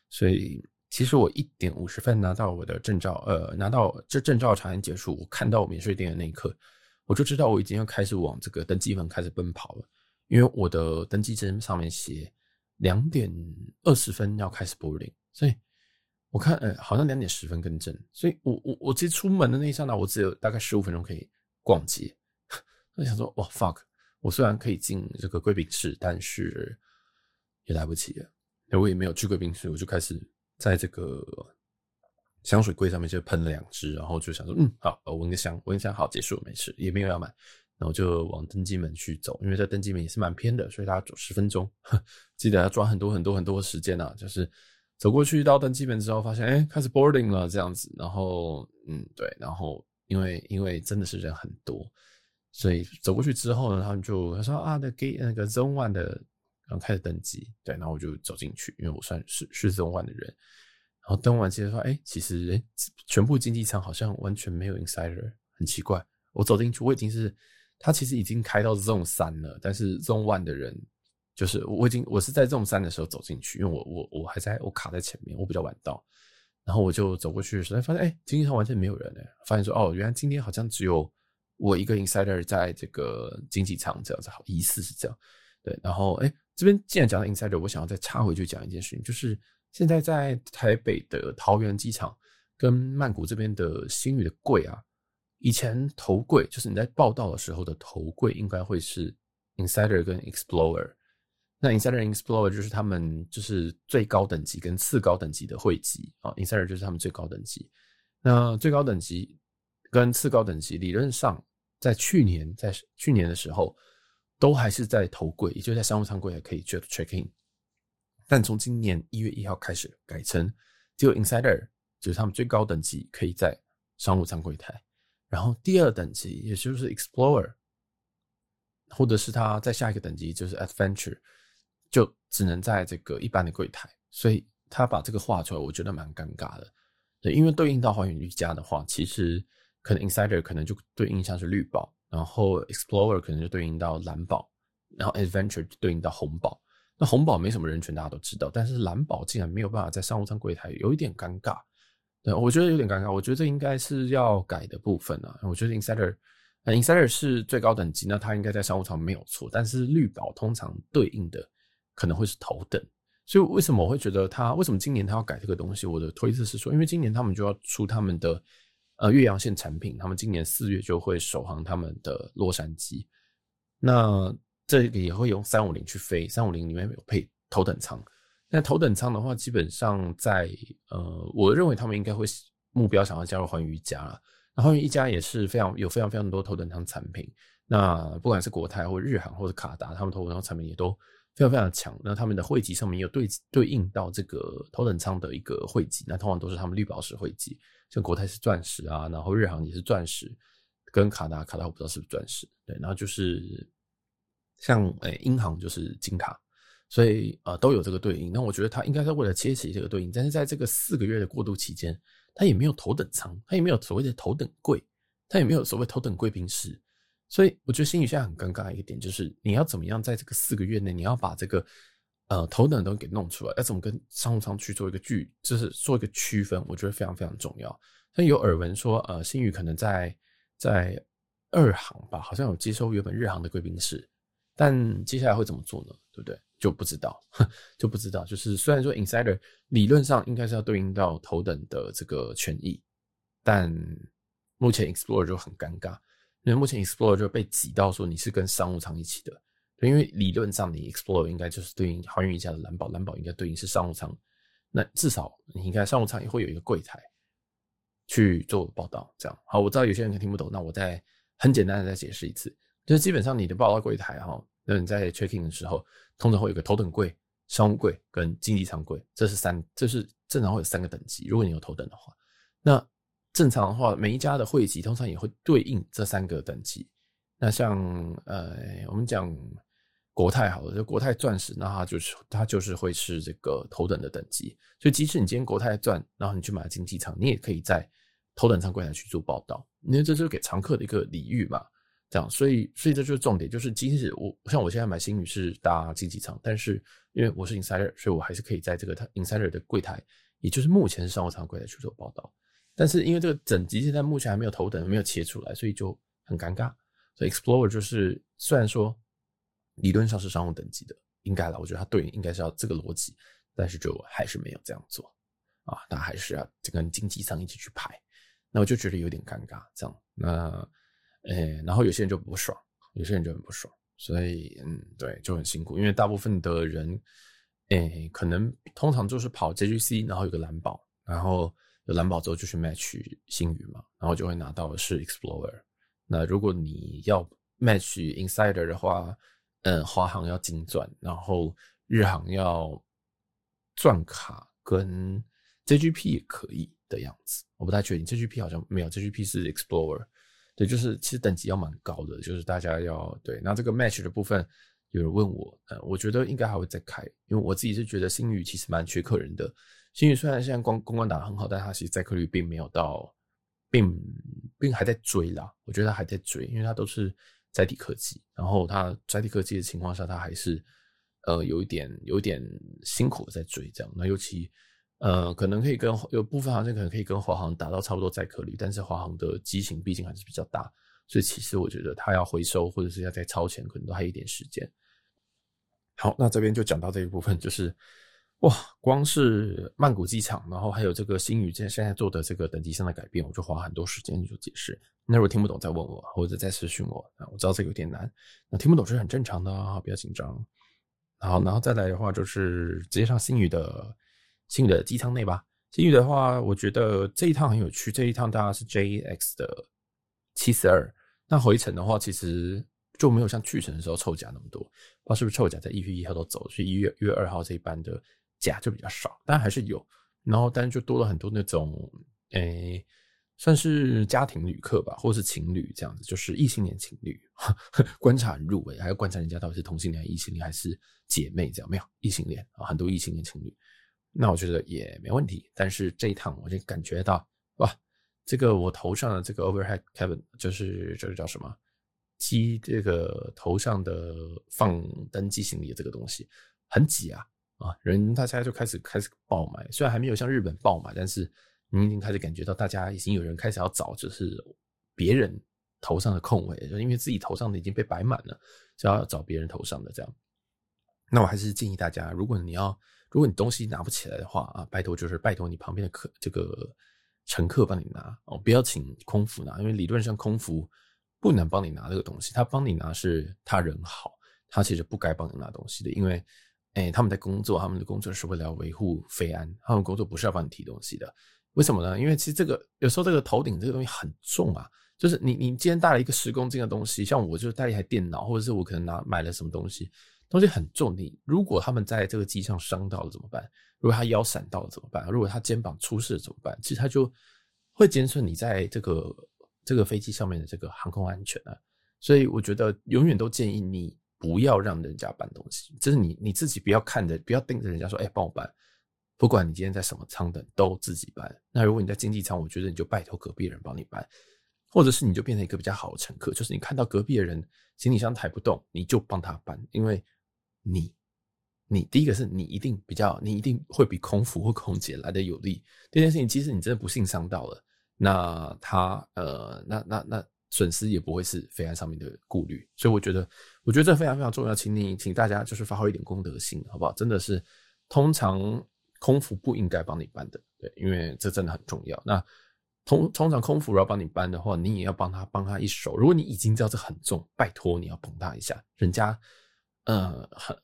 所以其实我一点五十分拿到我的证照，呃，拿到这证照查验结束，我看到免税店的那一刻，我就知道我已经要开始往这个登记门开始奔跑了。因为我的登记证上面写两点二十分要开始 boarding，所以我看，呃，好像两点十分更正，所以我我我其实出门的那一刹那，我只有大概十五分钟可以逛街。我想说，哇，fuck！我虽然可以进这个贵宾室，但是也来不及了。我也没有去贵宾室，我就开始在这个香水柜上面就喷了两支，然后就想说，嗯，好，我闻个香，闻个香，好，结束，没事，也没有要买。然后就往登机门去走，因为在登机门也是蛮偏的，所以大家走十分钟，记得要抓很多很多很多的时间啊。就是走过去到登机门之后，发现哎，开始 boarding 了这样子。然后嗯，对，然后因为因为真的是人很多，所以走过去之后呢，他们就他说啊，那 gate 那个 zone one 的然后开始登机，对，然后我就走进去，因为我算是是 zone one 的人。然后登完机说，哎，其实哎，全部经济舱好像完全没有 insider，很奇怪。我走进去，我已经是。他其实已经开到 Zone 三了，但是 Zone One 的人就是我已经我是在 Zone 三的时候走进去，因为我我我还在我卡在前面，我比较晚到，然后我就走过去的时候，发现哎，经济舱完全没有人哎，发现说哦，原来今天好像只有我一个 Insider 在这个经济舱这样子，好，疑似是这样，对，然后哎，这边既然讲到 Insider，我想要再插回去讲一件事情，就是现在在台北的桃园机场跟曼谷这边的星宇的柜啊。以前头柜就是你在报道的时候的头柜，应该会是 Insider 跟 Explorer。那 Insider、Explorer 就是他们就是最高等级跟次高等级的会籍啊。Insider 就是他们最高等级。那最高等级跟次高等级理论上在去年在去年的时候都还是在头柜，也就是在商务舱柜还可以 check check in。但从今年一月一号开始改成只有 Insider 就是他们最高等级可以在商务舱柜台。然后第二等级，也就是 Explorer，或者是他在下一个等级就是 Adventure，就只能在这个一般的柜台。所以他把这个画出来，我觉得蛮尴尬的。对，因为对应到寰宇一家的话，其实可能 Insider 可能就对应像是绿宝，然后 Explorer 可能就对应到蓝宝，然后 Adventure 就对应到红宝。那红宝没什么人权，大家都知道，但是蓝宝竟然没有办法在商务舱柜台，有一点尴尬。对，我觉得有点尴尬。我觉得这应该是要改的部分啊。我觉得 Insider。Insider 是最高等级，那它应该在商务舱没有错。但是绿宝通常对应的可能会是头等，所以为什么我会觉得它为什么今年它要改这个东西？我的推测是说，因为今年他们就要出他们的呃越洋线产品，他们今年四月就会首航他们的洛杉矶，那这个也会用三五零去飞，三五零里面有配头等舱。那头等舱的话，基本上在呃，我认为他们应该会目标想要加入寰宇一家了。那寰宇一家也是非常有非常非常多头等舱产品。那不管是国泰或日航或者卡达，他们头等舱产品也都非常非常强。那他们的汇集上面有对对应到这个头等舱的一个汇集，那通常都是他们绿宝石汇集，像国泰是钻石啊，然后日航也是钻石，跟卡达卡达我不知道是不是钻石，对，然后就是像诶，英航就是金卡。所以呃都有这个对应，那我觉得他应该是为了切齐这个对应，但是在这个四个月的过渡期间，他也没有头等舱，他也没有所谓的头等柜，他也没有所谓头等贵宾室，所以我觉得星宇现在很尴尬一个点就是，你要怎么样在这个四个月内，你要把这个呃头等的东西给弄出来，要怎么跟商务舱去做一个距，就是做一个区分，我觉得非常非常重要。但有耳闻说，呃，新宇可能在在二航吧，好像有接收原本日航的贵宾室，但接下来会怎么做呢？对不对？就不知道，就不知道。就是虽然说 Insider 理论上应该是要对应到头等的这个权益，但目前 Explorer 就很尴尬，因为目前 Explorer 就被挤到说你是跟商务舱一起的，因为理论上你 explore 应该就是对应航运一家的蓝宝，蓝宝应该对应是商务舱，那至少你应该商务舱也会有一个柜台去做报道，这样。好，我知道有些人可能听不懂，那我再很简单的再解释一次，就是基本上你的报到柜台哈。那你在 checking 的时候，通常会有个头等柜、商务柜跟经济舱柜，这是三，这是正常会有三个等级。如果你有头等的话，那正常的话，每一家的会籍通常也会对应这三个等级。那像呃，我们讲国泰好了，就国泰钻石，那它就是它就是会是这个头等的等级。所以即使你今天国泰钻，然后你去买经济舱，你也可以在头等舱柜台去做报道，因为这就是给常客的一个礼遇嘛。这样，所以，所以这就是重点，就是即使我像我现在买新宇是搭经济舱，但是因为我是 insider，所以我还是可以在这个 insider 的柜台，也就是目前是商务舱柜台去做报道。但是因为这个整级现在目前还没有头等，没有切出来，所以就很尴尬。所以 Explorer 就是虽然说理论上是商务等级的，应该啦，我觉得他对应该是要这个逻辑，但是就还是没有这样做。啊，那还是要这跟经纪商一起去排，那我就觉得有点尴尬，这样，那，呃、欸，然后有些人就不爽，有些人就很不爽，所以，嗯，对，就很辛苦，因为大部分的人，诶、可能通常就是跑 JGC，然后有个蓝宝，然后有蓝宝之后就去 match 星宇嘛，然后就会拿到是 Explorer。那如果你要 match Insider 的话，嗯，华航要金钻，然后日航要钻卡跟。JGP 也可以的样子，我不太确定。JGP 好像没有，JGP 是 Explorer，对，就是其实等级要蛮高的，就是大家要对。那这个 Match 的部分，有人问我，呃，我觉得应该还会再开，因为我自己是觉得星宇其实蛮缺客人的。星宇虽然现在光公关打得很好，但它其实载客率并没有到，并并还在追啦。我觉得它还在追，因为它都是载体科技，然后它载体科技的情况下，它还是呃有一点有一点辛苦在追这样。那尤其。呃，可能可以跟有部分航线可能可以跟华航达到差不多载客率，但是华航的机型毕竟还是比较大，所以其实我觉得它要回收或者是要再超前，可能都还有一点时间。好，那这边就讲到这一部分，就是哇，光是曼谷机场，然后还有这个新宇现现在做的这个等级上的改变，我就花很多时间去解释。那如果听不懂再问我，或者再私讯我啊，我知道这个有点难，那听不懂是很正常的啊，不要紧张。好，然后再来的话就是直接上新宇的。新宇的机舱内吧。新宇的话，我觉得这一趟很有趣。这一趟大概是 JX 的七四二。那回程的话，其实就没有像去程的时候凑假那么多。不知道是不是凑假在一月一号都走，所以一月一月二号这一班的假就比较少，但还是有。然后，但是就多了很多那种，诶、算是家庭旅客吧，或是情侣这样子，就是异性恋情侣。观察很入微，还要观察人家到底是同性恋、异性恋还是姐妹这样。没有异性恋啊，很多异性恋情侣。那我觉得也没问题，但是这一趟我就感觉到哇，这个我头上的这个 overhead cabin 就是这个叫什么机，这个头上的放登机行李的这个东西很挤啊啊，人大家就开始开始爆买，虽然还没有像日本爆买，但是你已经开始感觉到大家已经有人开始要找，就是别人头上的空位，就因为自己头上的已经被摆满了，就要找别人头上的这样。那我还是建议大家，如果你要。如果你东西拿不起来的话啊，拜托就是拜托你旁边的客这个乘客帮你拿哦，不要请空服拿，因为理论上空服不能帮你拿这个东西，他帮你拿是他人好，他其实不该帮你拿东西的，因为哎、他们在工作，他们的工作是为了维护飞安，他们工作不是要帮你提东西的，为什么呢？因为其实这个有时候这个头顶这个东西很重啊，就是你你今天带了一个十公斤的东西，像我就带一台电脑，或者是我可能拿买了什么东西。东西很重，你如果他们在这个机上伤到了怎么办？如果他腰闪到了怎么办？如果他肩膀出事了怎么办？其实他就会减损你在这个这个飞机上面的这个航空安全啊。所以我觉得永远都建议你不要让人家搬东西，就是你你自己不要看着，不要盯着人家说，哎，帮我搬。不管你今天在什么舱等，都自己搬。那如果你在经济舱，我觉得你就拜托隔壁人帮你搬，或者是你就变成一个比较好的乘客，就是你看到隔壁的人行李箱抬不动，你就帮他搬，因为。你，你第一个是你一定比较，你一定会比空服或空姐来的有利。这件事情，即使你真的不幸伤到了，那他呃，那那那损失也不会是飞安上面的顾虑。所以我觉得，我觉得这非常非常重要，请你请大家就是发挥一点公德心，好不好？真的是，通常空服不应该帮你搬的，对，因为这真的很重要。那通通常空服要帮你搬的话，你也要帮他帮他一手。如果你已经知道这很重，拜托你要捧他一下，人家。呃，很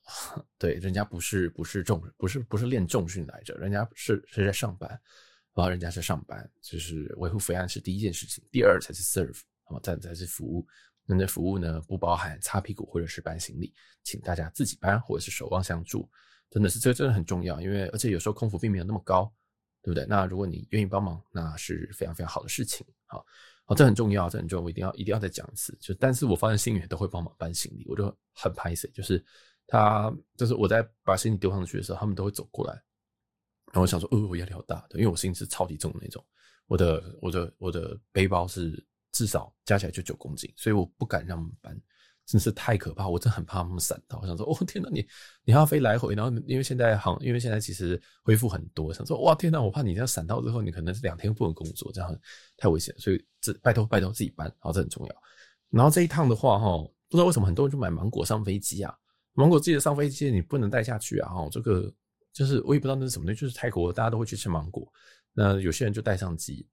对，人家不是不是重，不是不是练重训来着，人家是是在上班，然后人家是上班，就是维护飞安是第一件事情，第二才是 serve，好，再才是服务。那那服务呢，不包含擦屁股或者是搬行李，请大家自己搬或者是守望相助，真的是这个真的很重要，因为而且有时候空服并没有那么高，对不对？那如果你愿意帮忙，那是非常非常好的事情，好。好，这很重要，这很重要，我一定要一定要再讲一次。就但是我发现新宇都会帮忙搬行李，我就很拍谢。就是他，就是我在把行李丢上去的时候，他们都会走过来。然后我想说，呃，我压力好大，因为我行李是超级重的那种，我的我的我的背包是至少加起来就九公斤，所以我不敢让他们搬。真是太可怕，我真的很怕他们闪到。我想说，哦天哪，你你还要飞来回，然后因为现在航，因为现在其实恢复很多，想说哇天哪，我怕你这样闪到之后，你可能是两天不能工作，这样太危险，所以这拜托拜托自己搬，好，这很重要。然后这一趟的话，哈，不知道为什么很多人就买芒果上飞机啊，芒果自己上飞机你不能带下去啊，哈，这个就是我也不知道那是什么东西，就是泰国大家都会去吃芒果，那有些人就带上机，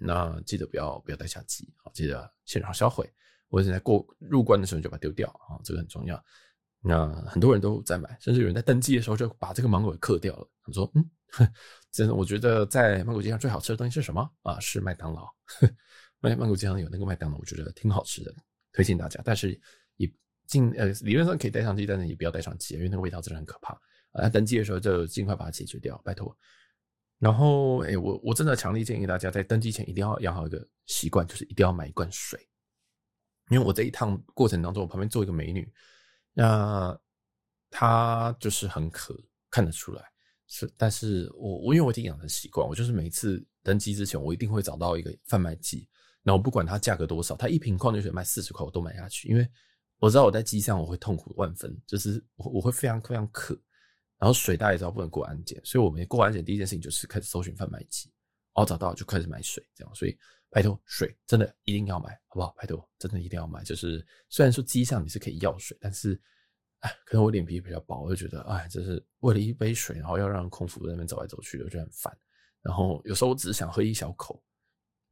那记得不要不要带下机，好，记得现场销毁，或者在过入关的时候就把它丢掉啊，这个很重要。那很多人都在买，甚至有人在登记的时候就把这个芒果给刻掉了。他说：“嗯，真的，我觉得在曼谷机场最好吃的东西是什么啊？是麦当劳。曼曼谷机场有那个麦当劳，我觉得挺好吃的，推荐大家。但是也尽呃理论上可以带上机，但是也不要带上机，因为那个味道真的很可怕。啊，登记的时候就尽快把它解决掉，拜托。然后，哎，我我真的强烈建议大家在登机前一定要养好一个习惯，就是一定要买一罐水。因为我这一趟过程当中，我旁边坐一个美女。”那她就是很渴，看得出来是，但是我我因为我已经养成习惯，我就是每次登机之前，我一定会找到一个贩卖机，那我不管它价格多少，它一瓶矿泉水卖四十块，我都买下去，因为我知道我在机上我会痛苦万分，就是我我会非常非常渴，然后水大家也知道不能过安检，所以我们过安检第一件事情就是开始搜寻贩卖机，然后找到就开始买水，这样，所以。拜托，水真的一定要买，好不好？拜托，真的一定要买。就是虽然说机上你是可以要水，但是，哎，可能我脸皮比较薄，我就觉得，哎，这是为了一杯水，然后要让空服在那边走来走去的，我觉得很烦。然后有时候我只是想喝一小口，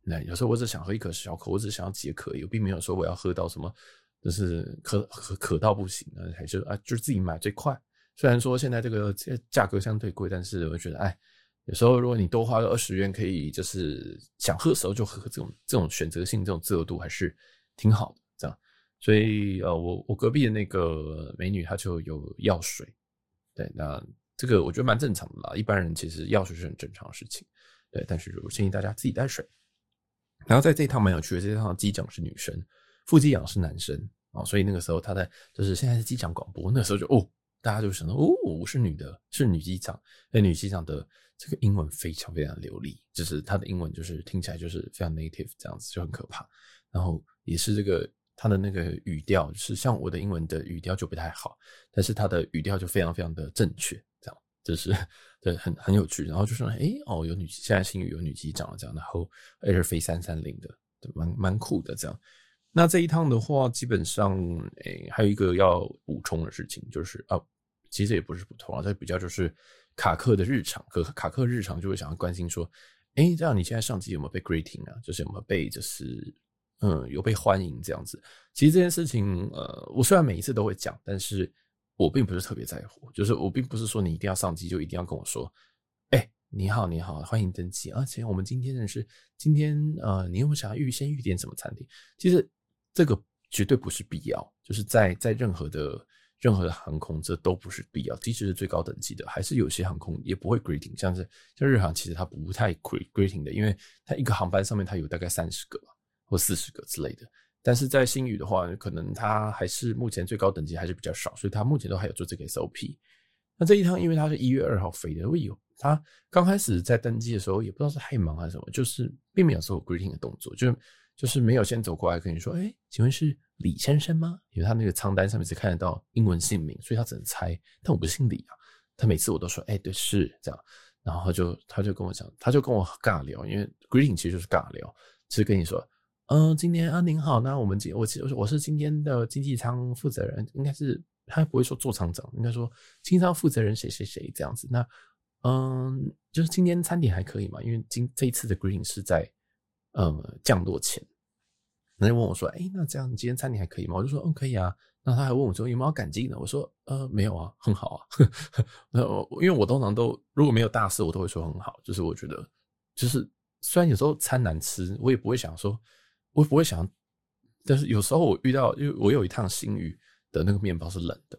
那有时候我只想喝一口小口，我只想要解渴，我并没有说我要喝到什么，就是渴渴渴到不行，还是啊，就是自己买最快。虽然说现在这个价格相对贵，但是我觉得，哎。有时候，如果你多花个二十元，可以就是想喝的时候就喝，这种这种选择性、这种自由度还是挺好的。这样，所以呃，我我隔壁的那个美女她就有药水，对，那这个我觉得蛮正常的啦。一般人其实药水是很正常的事情，对。但是我建议大家自己带水。然后在这一趟蛮有趣的，这趟机长是女生，副机长是男生啊，所以那个时候他在就是现在是机长广播，那个时候就哦，大家就想到哦，我是女的，是女机长，那女机长的。这个英文非常非常流利，就是她的英文就是听起来就是非常 native 这样子，就很可怕。然后也是这个她的那个语调，就是像我的英文的语调就不太好，但是她的语调就非常非常的正确，这样就是对很很有趣。然后就说，哎哦，有女现在新宇有女机长了这样，然后也是飞三三零的，蛮蛮酷的这样。那这一趟的话，基本上哎还有一个要补充的事情，就是啊，其实也不是补充啊，这比较就是。卡克的日常，可卡克日常就会想要关心说，哎、这样你现在上机有没有被 greeting 啊？就是有没有被，就是嗯，有被欢迎这样子。其实这件事情，呃，我虽然每一次都会讲，但是我并不是特别在乎。就是我并不是说你一定要上机就一定要跟我说，哎、你好，你好，欢迎登机。而且我们今天的是今天，呃，你有没有想要预先预点什么餐厅？其实这个绝对不是必要，就是在在任何的。任何的航空这都不是必要，即使是最高等级的，还是有些航空也不会 greeting，像是像日航，其实它不太 greeting 的，因为它一个航班上面它有大概三十个或四十个之类的。但是在新宇的话，可能它还是目前最高等级还是比较少，所以它目前都还有做这个 SOP。那这一趟因为它是一月二号飞的，会有它刚开始在登机的时候也不知道是太忙还是什么，就是并没有做 greeting 的动作，就是就是没有先走过来跟你说，哎、请问是？李先生吗？因为他那个舱单上面是看得到英文姓名，所以他只能猜。但我不姓李啊。他每次我都说，哎、对，是这样。然后就他就跟我讲，他就跟我尬聊，因为 greeting 其实就是尬聊，就是跟你说，嗯、今天啊，您好，那我们今我我我是今天的经济舱负责人，应该是他不会说座舱长，应该说经济舱负责人谁谁谁这样子。那嗯，就是今天餐点还可以嘛？因为今这一次的 greeting 是在呃降落前。他就问我说：“哎、那这样今天餐点还可以吗？”我就说：“嗯，可以啊。”那他还问我说：“有没有赶进的？”我说：“呃，没有啊，很好啊。”那我因为我通常都如果没有大事，我都会说很好。就是我觉得，就是虽然有时候餐难吃，我也不会想说，我也不会想。但是有时候我遇到，因为我有一趟新宇的那个面包是冷的，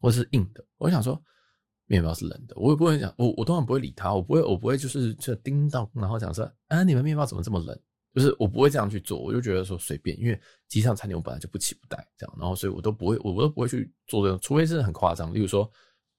或者是硬的，我想说面包是冷的，我也不会想，我我通常不会理他，我不会，我不会就是就叮当，然后讲说：“啊，你们面包怎么这么冷？”就是我不会这样去做，我就觉得说随便，因为机上餐点我本来就不起不带这样，然后所以我都不会，我都不会去做这种，除非是很夸张，例如说，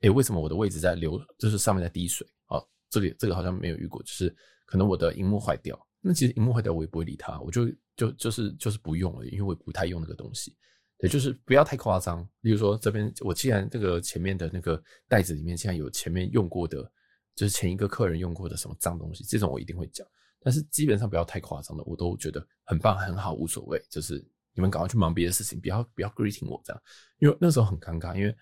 诶，为什么我的位置在流，就是上面在滴水？啊，这个这个好像没有遇过，就是可能我的荧幕坏掉，那其实荧幕坏掉我也不会理它，我就就就是就是不用了，因为我不太用那个东西，对，就是不要太夸张。例如说这边我既然这个前面的那个袋子里面现在有前面用过的，就是前一个客人用过的什么脏东西，这种我一定会讲。但是基本上不要太夸张的，我都觉得很棒很好，无所谓。就是你们赶快去忙别的事情，不要不要 greeting 我这样，因为那时候很尴尬，因为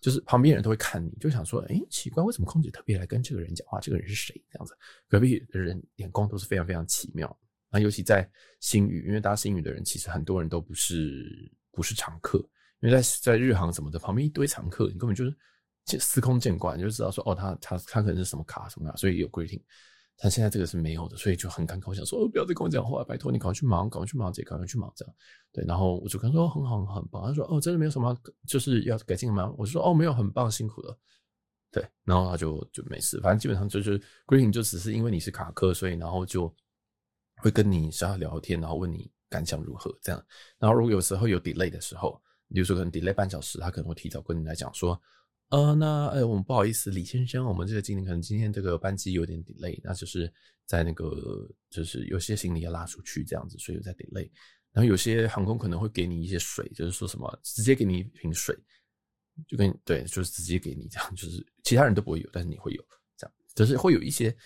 就是旁边人都会看你，就想说，哎，奇怪，为什么空姐特别来跟这个人讲话？这个人是谁？这样子，隔壁的人眼光都是非常非常奇妙。那尤其在星宇，因为搭星宇的人其实很多人都不是不是常客，因为在在日航什么的旁边一堆常客，你根本就是司空见惯，你就知道说，哦，他他他可能是什么卡什么卡，所以有 greeting。但现在这个是没有的，所以就很尴尬。我想说，哦，不要再跟我讲话，拜托你赶快去忙，赶快去忙，姐，赶快去忙，这样。对，然后我就跟他说，很好，很棒。他说，哦，真的没有什么，就是要改进吗？我就说，哦，没有，很棒，辛苦了。对，然后他就就没事，反正基本上就是，Green 就只是因为你是卡客，所以然后就会跟你稍微聊天，然后问你感想如何这样。然后如果有时候有 delay 的时候，比如说可能 delay 半小时，他可能会提早跟你来讲说。呃，那呃，我们不好意思，李先生，我们这个经理可能今天这个班机有点 delay，那就是在那个就是有些行李要拉出去这样子，所以有在 delay。然后有些航空可能会给你一些水，就是说什么直接给你一瓶水，就跟对，就是直接给你这样，就是其他人都不会有，但是你会有这样，就是会有一些，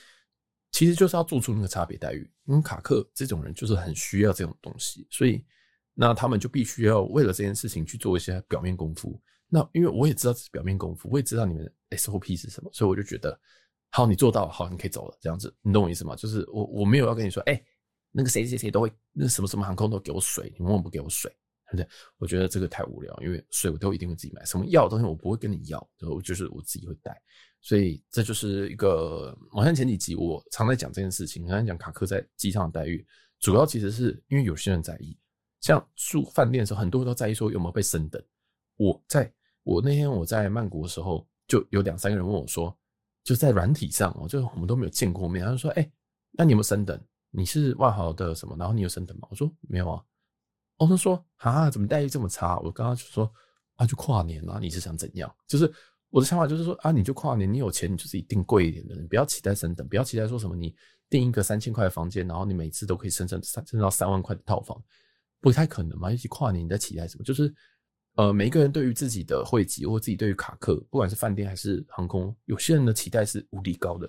其实就是要做出那个差别待遇。因为卡克这种人就是很需要这种东西，所以那他们就必须要为了这件事情去做一些表面功夫。那因为我也知道这是表面功夫，我也知道你们 SOP 是什么，所以我就觉得，好，你做到，好，你可以走了，这样子，你懂我意思吗？就是我我没有要跟你说，哎、那个谁谁谁都会，那什么什么航空都给我水，你为什么不给我水？对不对？我觉得这个太无聊，因为水我都一定会自己买，什么药的东西我不会跟你要，我就是我自己会带，所以这就是一个，好像前几集我常在讲这件事情，常在讲卡克在机上的待遇，主要其实是因为有些人在意，像住饭店的时候，很多人都在意说有没有被升等，我在。我那天我在曼谷的时候，就有两三个人问我说，就在软体上哦，就我们都没有见过面，他就说，哎、那你有没有升等？你是万豪的什么？然后你有升等吗？我说没有啊。哦，他说啊，怎么待遇这么差？我刚刚就说啊，就跨年啊，你是想怎样？就是我的想法就是说啊，你就跨年，你有钱，你就自己订贵一点的，你不要期待升等，不要期待说什么你订一个三千块的房间，然后你每次都可以升升升升到三万块的套房，不太可能嘛。尤其跨年你在期待什么？就是。呃，每一个人对于自己的汇集或自己对于卡克，不管是饭店还是航空，有些人的期待是无敌高的。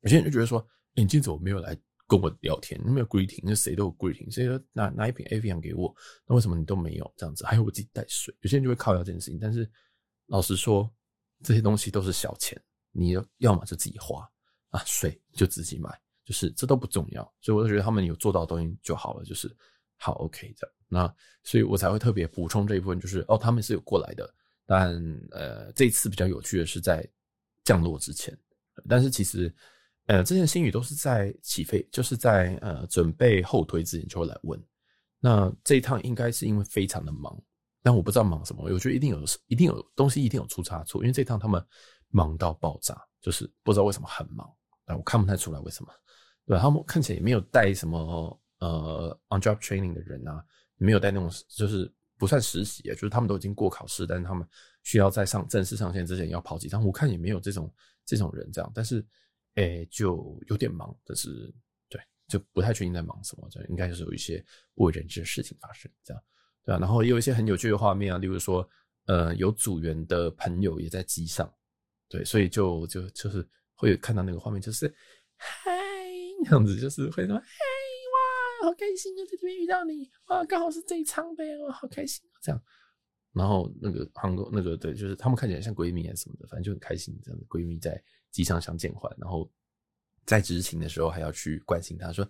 有些人就觉得说，欸、你今天怎么没有来跟我聊天？没有 greeting，那谁都有 greeting，谁都拿拿一瓶 Avian 给我，那为什么你都没有这样子？还有我自己带水，有些人就会靠这件事情。但是老实说，这些东西都是小钱，你要要么就自己花啊，水就自己买，就是这都不重要。所以我就觉得他们有做到的东西就好了，就是好 OK 这样。那所以我才会特别补充这一部分，就是哦，他们是有过来的，但呃，这一次比较有趣的是在降落之前，但是其实呃，这件星宇都是在起飞，就是在呃准备后推之前就会来问。那这一趟应该是因为非常的忙，但我不知道忙什么，我觉得一定有一定有东西一定有出差错，因为这趟他们忙到爆炸，就是不知道为什么很忙，但我看不太出来为什么，对，他们看起来也没有带什么呃 on job training 的人啊。没有带那种，就是不算实习，就是他们都已经过考试，但是他们需要在上正式上线之前要跑几趟。我看也没有这种这种人这样，但是，诶、就有点忙，但是对，就不太确定在忙什么，这应该就是有一些不为人知的事情发生，这样，对啊，然后也有一些很有趣的画面啊，例如说，呃，有组员的朋友也在机上，对，所以就就就是会有看到那个画面，就是嗨，那样子，就是会说嗨。好开心啊，在这边遇到你啊，刚好是这一场呗，我好开心啊，这样。然后那个韩国那个对，就是他们看起来像闺蜜啊什么的，反正就很开心，这样的闺蜜在机上相见欢，然后在执勤的时候还要去关心她说：“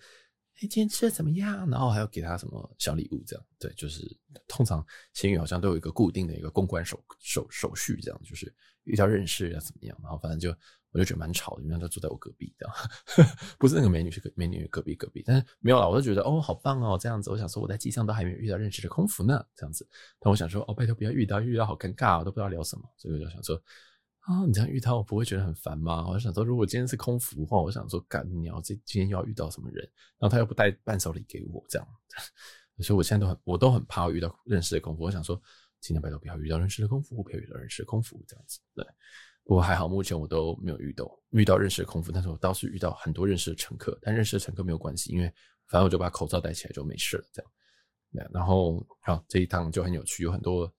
哎，今天吃的怎么样？”然后还要给他什么小礼物，这样。对，就是通常星宇好像都有一个固定的一个公关手手手续，这样就是遇到认识要怎么样，然后反正就。我就觉得蛮吵的，因为他坐在我隔壁，这样 不是那个美女，是美女隔壁隔壁，但是没有啦，我就觉得哦，好棒哦，这样子。我想说我在机上都还没有遇到认识的空服呢，这样子。但我想说哦，拜托不要遇到，遇到好尴尬，我都不知道聊什么。所以我就想说啊、你这样遇到我不会觉得很烦吗？我想说，如果今天是空服的话，我想说干你要这今天又要遇到什么人，然后他又不带伴手礼给我，这样。所以我现在都很我都很怕遇到认识的空服。我想说，今天拜托不要遇到认识的空服，不要遇到认识的空服，这样子对。不过还好，目前我都没有遇到遇到认识的空服，但是我倒是遇到很多认识的乘客。但认识的乘客没有关系，因为反正我就把口罩戴起来就没事了，这样。然后好，这一趟就很有趣，有很多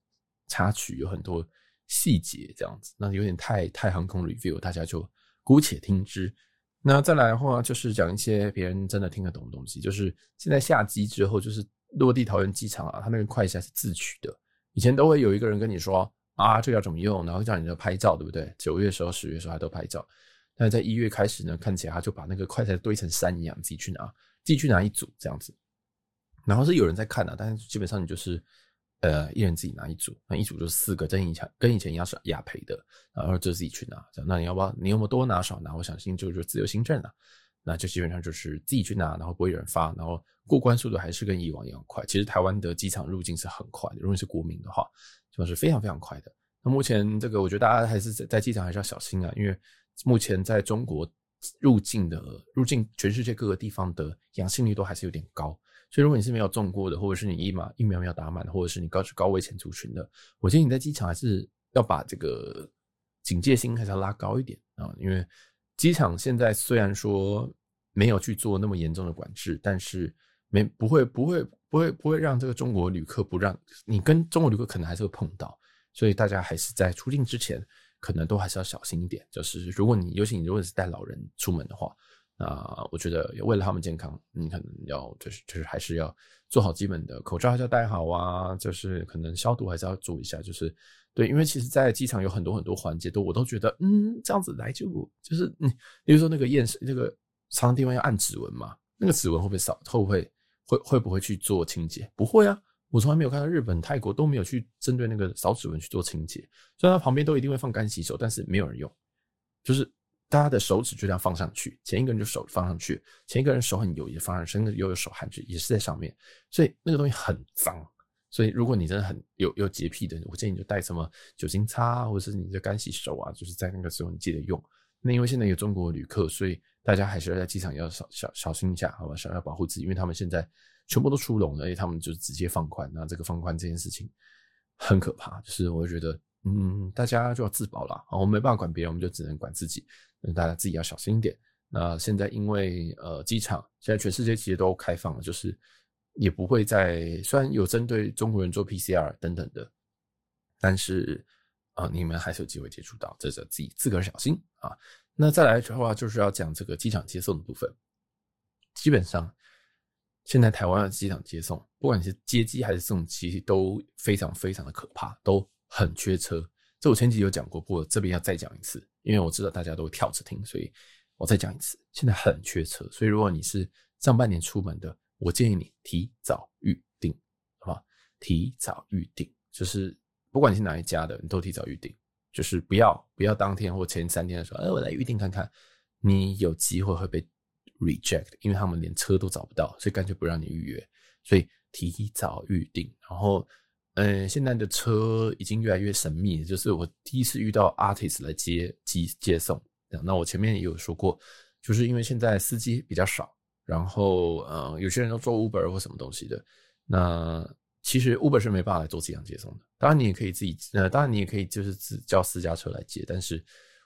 插曲，有很多细节这样子。那有点太太航空 review，大家就姑且听之。那再来的话，就是讲一些别人真的听得懂的东西。就是现在下机之后，就是落地桃园机场啊，他那个快筛是自取的。以前都会有一个人跟你说。啊，这个要怎么用，然后叫你的拍照，对不对？九月时候、十月时候还都拍照，但在一月开始呢，看起来他就把那个快筛堆成山一样，自己去拿，自己去拿一组这样子。然后是有人在看的，但是基本上你就是呃一人自己拿一组，那一组就是四个，跟以前跟以前一样是雅培的，然后就自己去拿。那你要不要？你有没有多拿少拿？我相信就是自由行政了。那就基本上就是自己去拿，然后不会有人发，然后过关速度还是跟以往一样快。其实台湾的机场入境是很快的，如果你是国民的话，就是非常非常快的。那目前这个，我觉得大家还是在在机场还是要小心啊，因为目前在中国入境的入境全世界各个地方的阳性率都还是有点高。所以如果你是没有中过的，或者是你疫苗疫苗没有打满，或者是你高高危险族群的，我建议你在机场还是要把这个警戒心还是要拉高一点啊，因为。机场现在虽然说没有去做那么严重的管制，但是没不会不会不会不会让这个中国旅客不让你跟中国旅客可能还是会碰到，所以大家还是在出境之前可能都还是要小心一点。就是如果你尤其你如果是带老人出门的话，那我觉得为了他们健康，你可能要就是就是还是要做好基本的口罩还是要戴好啊，就是可能消毒还是要做一下，就是。对，因为其实，在机场有很多很多环节，都我都觉得，嗯，这样子来就就是，嗯，比如说那个验，那个常常地方要按指纹嘛，那个指纹会不会扫，会不会会会不会去做清洁？不会啊，我从来没有看到日本、泰国都没有去针对那个扫指纹去做清洁，虽然它旁边都一定会放干洗手，但是没有人用，就是大家的手指就这样放上去，前一个人就手放上去，前一个人手很油也放上去，甚至又有手汗就也是在上面，所以那个东西很脏。所以，如果你真的很有有洁癖的，我建议你就带什么酒精擦，或者是你的干洗手啊，就是在那个时候你记得用。那因为现在有中国旅客，所以大家还是要在机场要小小小心一下，好吧？想要保护自己，因为他们现在全部都出笼了，而且他们就直接放宽。那这个放宽这件事情很可怕，就是我觉得，嗯，大家就要自保了。我没办法管别人，我们就只能管自己。大家自己要小心一点。那现在因为呃，机场现在全世界其实都开放了，就是。也不会再，虽然有针对中国人做 PCR 等等的，但是啊、你们还是有机会接触到，这是自己自个儿小心啊。那再来的话，就是要讲这个机场接送的部分。基本上，现在台湾的机场接送，不管是接机还是送机，都非常非常的可怕，都很缺车。这我前几集有讲过，不过这边要再讲一次，因为我知道大家都跳着听，所以我再讲一次。现在很缺车，所以如果你是上半年出门的。我建议你提早预定，好吧？提早预定，就是不管你是哪一家的，你都提早预定，就是不要不要当天或前三天的时候，哎，我来预定看看，你有机会会被 reject，因为他们连车都找不到，所以干脆不让你预约。所以提早预定，然后，嗯，现在的车已经越来越神秘，就是我第一次遇到 artist 来接接接送，那我前面也有说过，就是因为现在司机比较少。然后，呃，有些人都做 Uber 或什么东西的。那其实 Uber 是没办法来做机场接送的。当然，你也可以自己，呃，当然你也可以就是自叫私家车来接。但是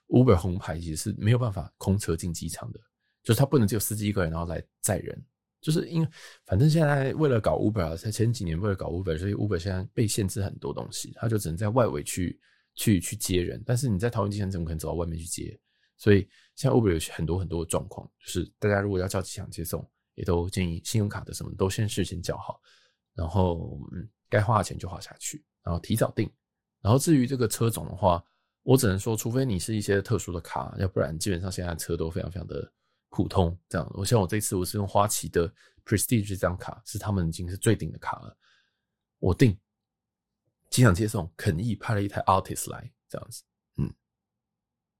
Uber 红牌其实是没有办法空车进机场的，就是他不能只有司机一个人然后来载人。就是因为反正现在为了搞 Uber，在前几年为了搞 Uber，所以 Uber 现在被限制很多东西，他就只能在外围去去去接人。但是你在桃园机场怎么可能走到外面去接？所以，现在 Uber 有很多很多的状况，就是大家如果要叫机场接送，也都建议信用卡的什么都先事先缴好，然后嗯，该花的钱就花下去，然后提早订。然后至于这个车种的话，我只能说，除非你是一些特殊的卡，要不然基本上现在车都非常非常的普通。这样，我像我这次我是用花旗的 Prestige 这张卡，是他们已经是最顶的卡了。我订机场接送，肯逸派了一台 Artist 来，这样子。嗯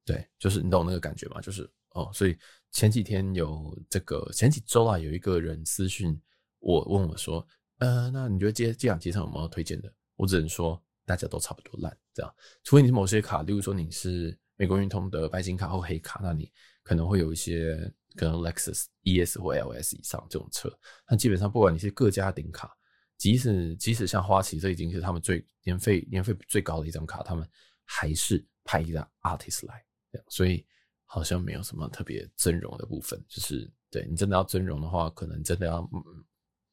对，就是你懂那个感觉吗？就是哦，所以前几天有这个前几周啊，有一个人私讯我问我说，呃，那你觉得机机场接送有没有推荐的？我只能说大家都差不多烂，这样，除非你是某些卡，例如说你是美国运通的白金卡或黑卡，那你可能会有一些可能 Lexus ES 或 LS 以上这种车，那基本上不管你是各家顶卡，即使即使像花旗，这已经是他们最年费年费最高的一张卡，他们还是派一张 Artist 来。所以好像没有什么特别尊荣的部分，就是对你真的要尊荣的话，可能真的要，嗯，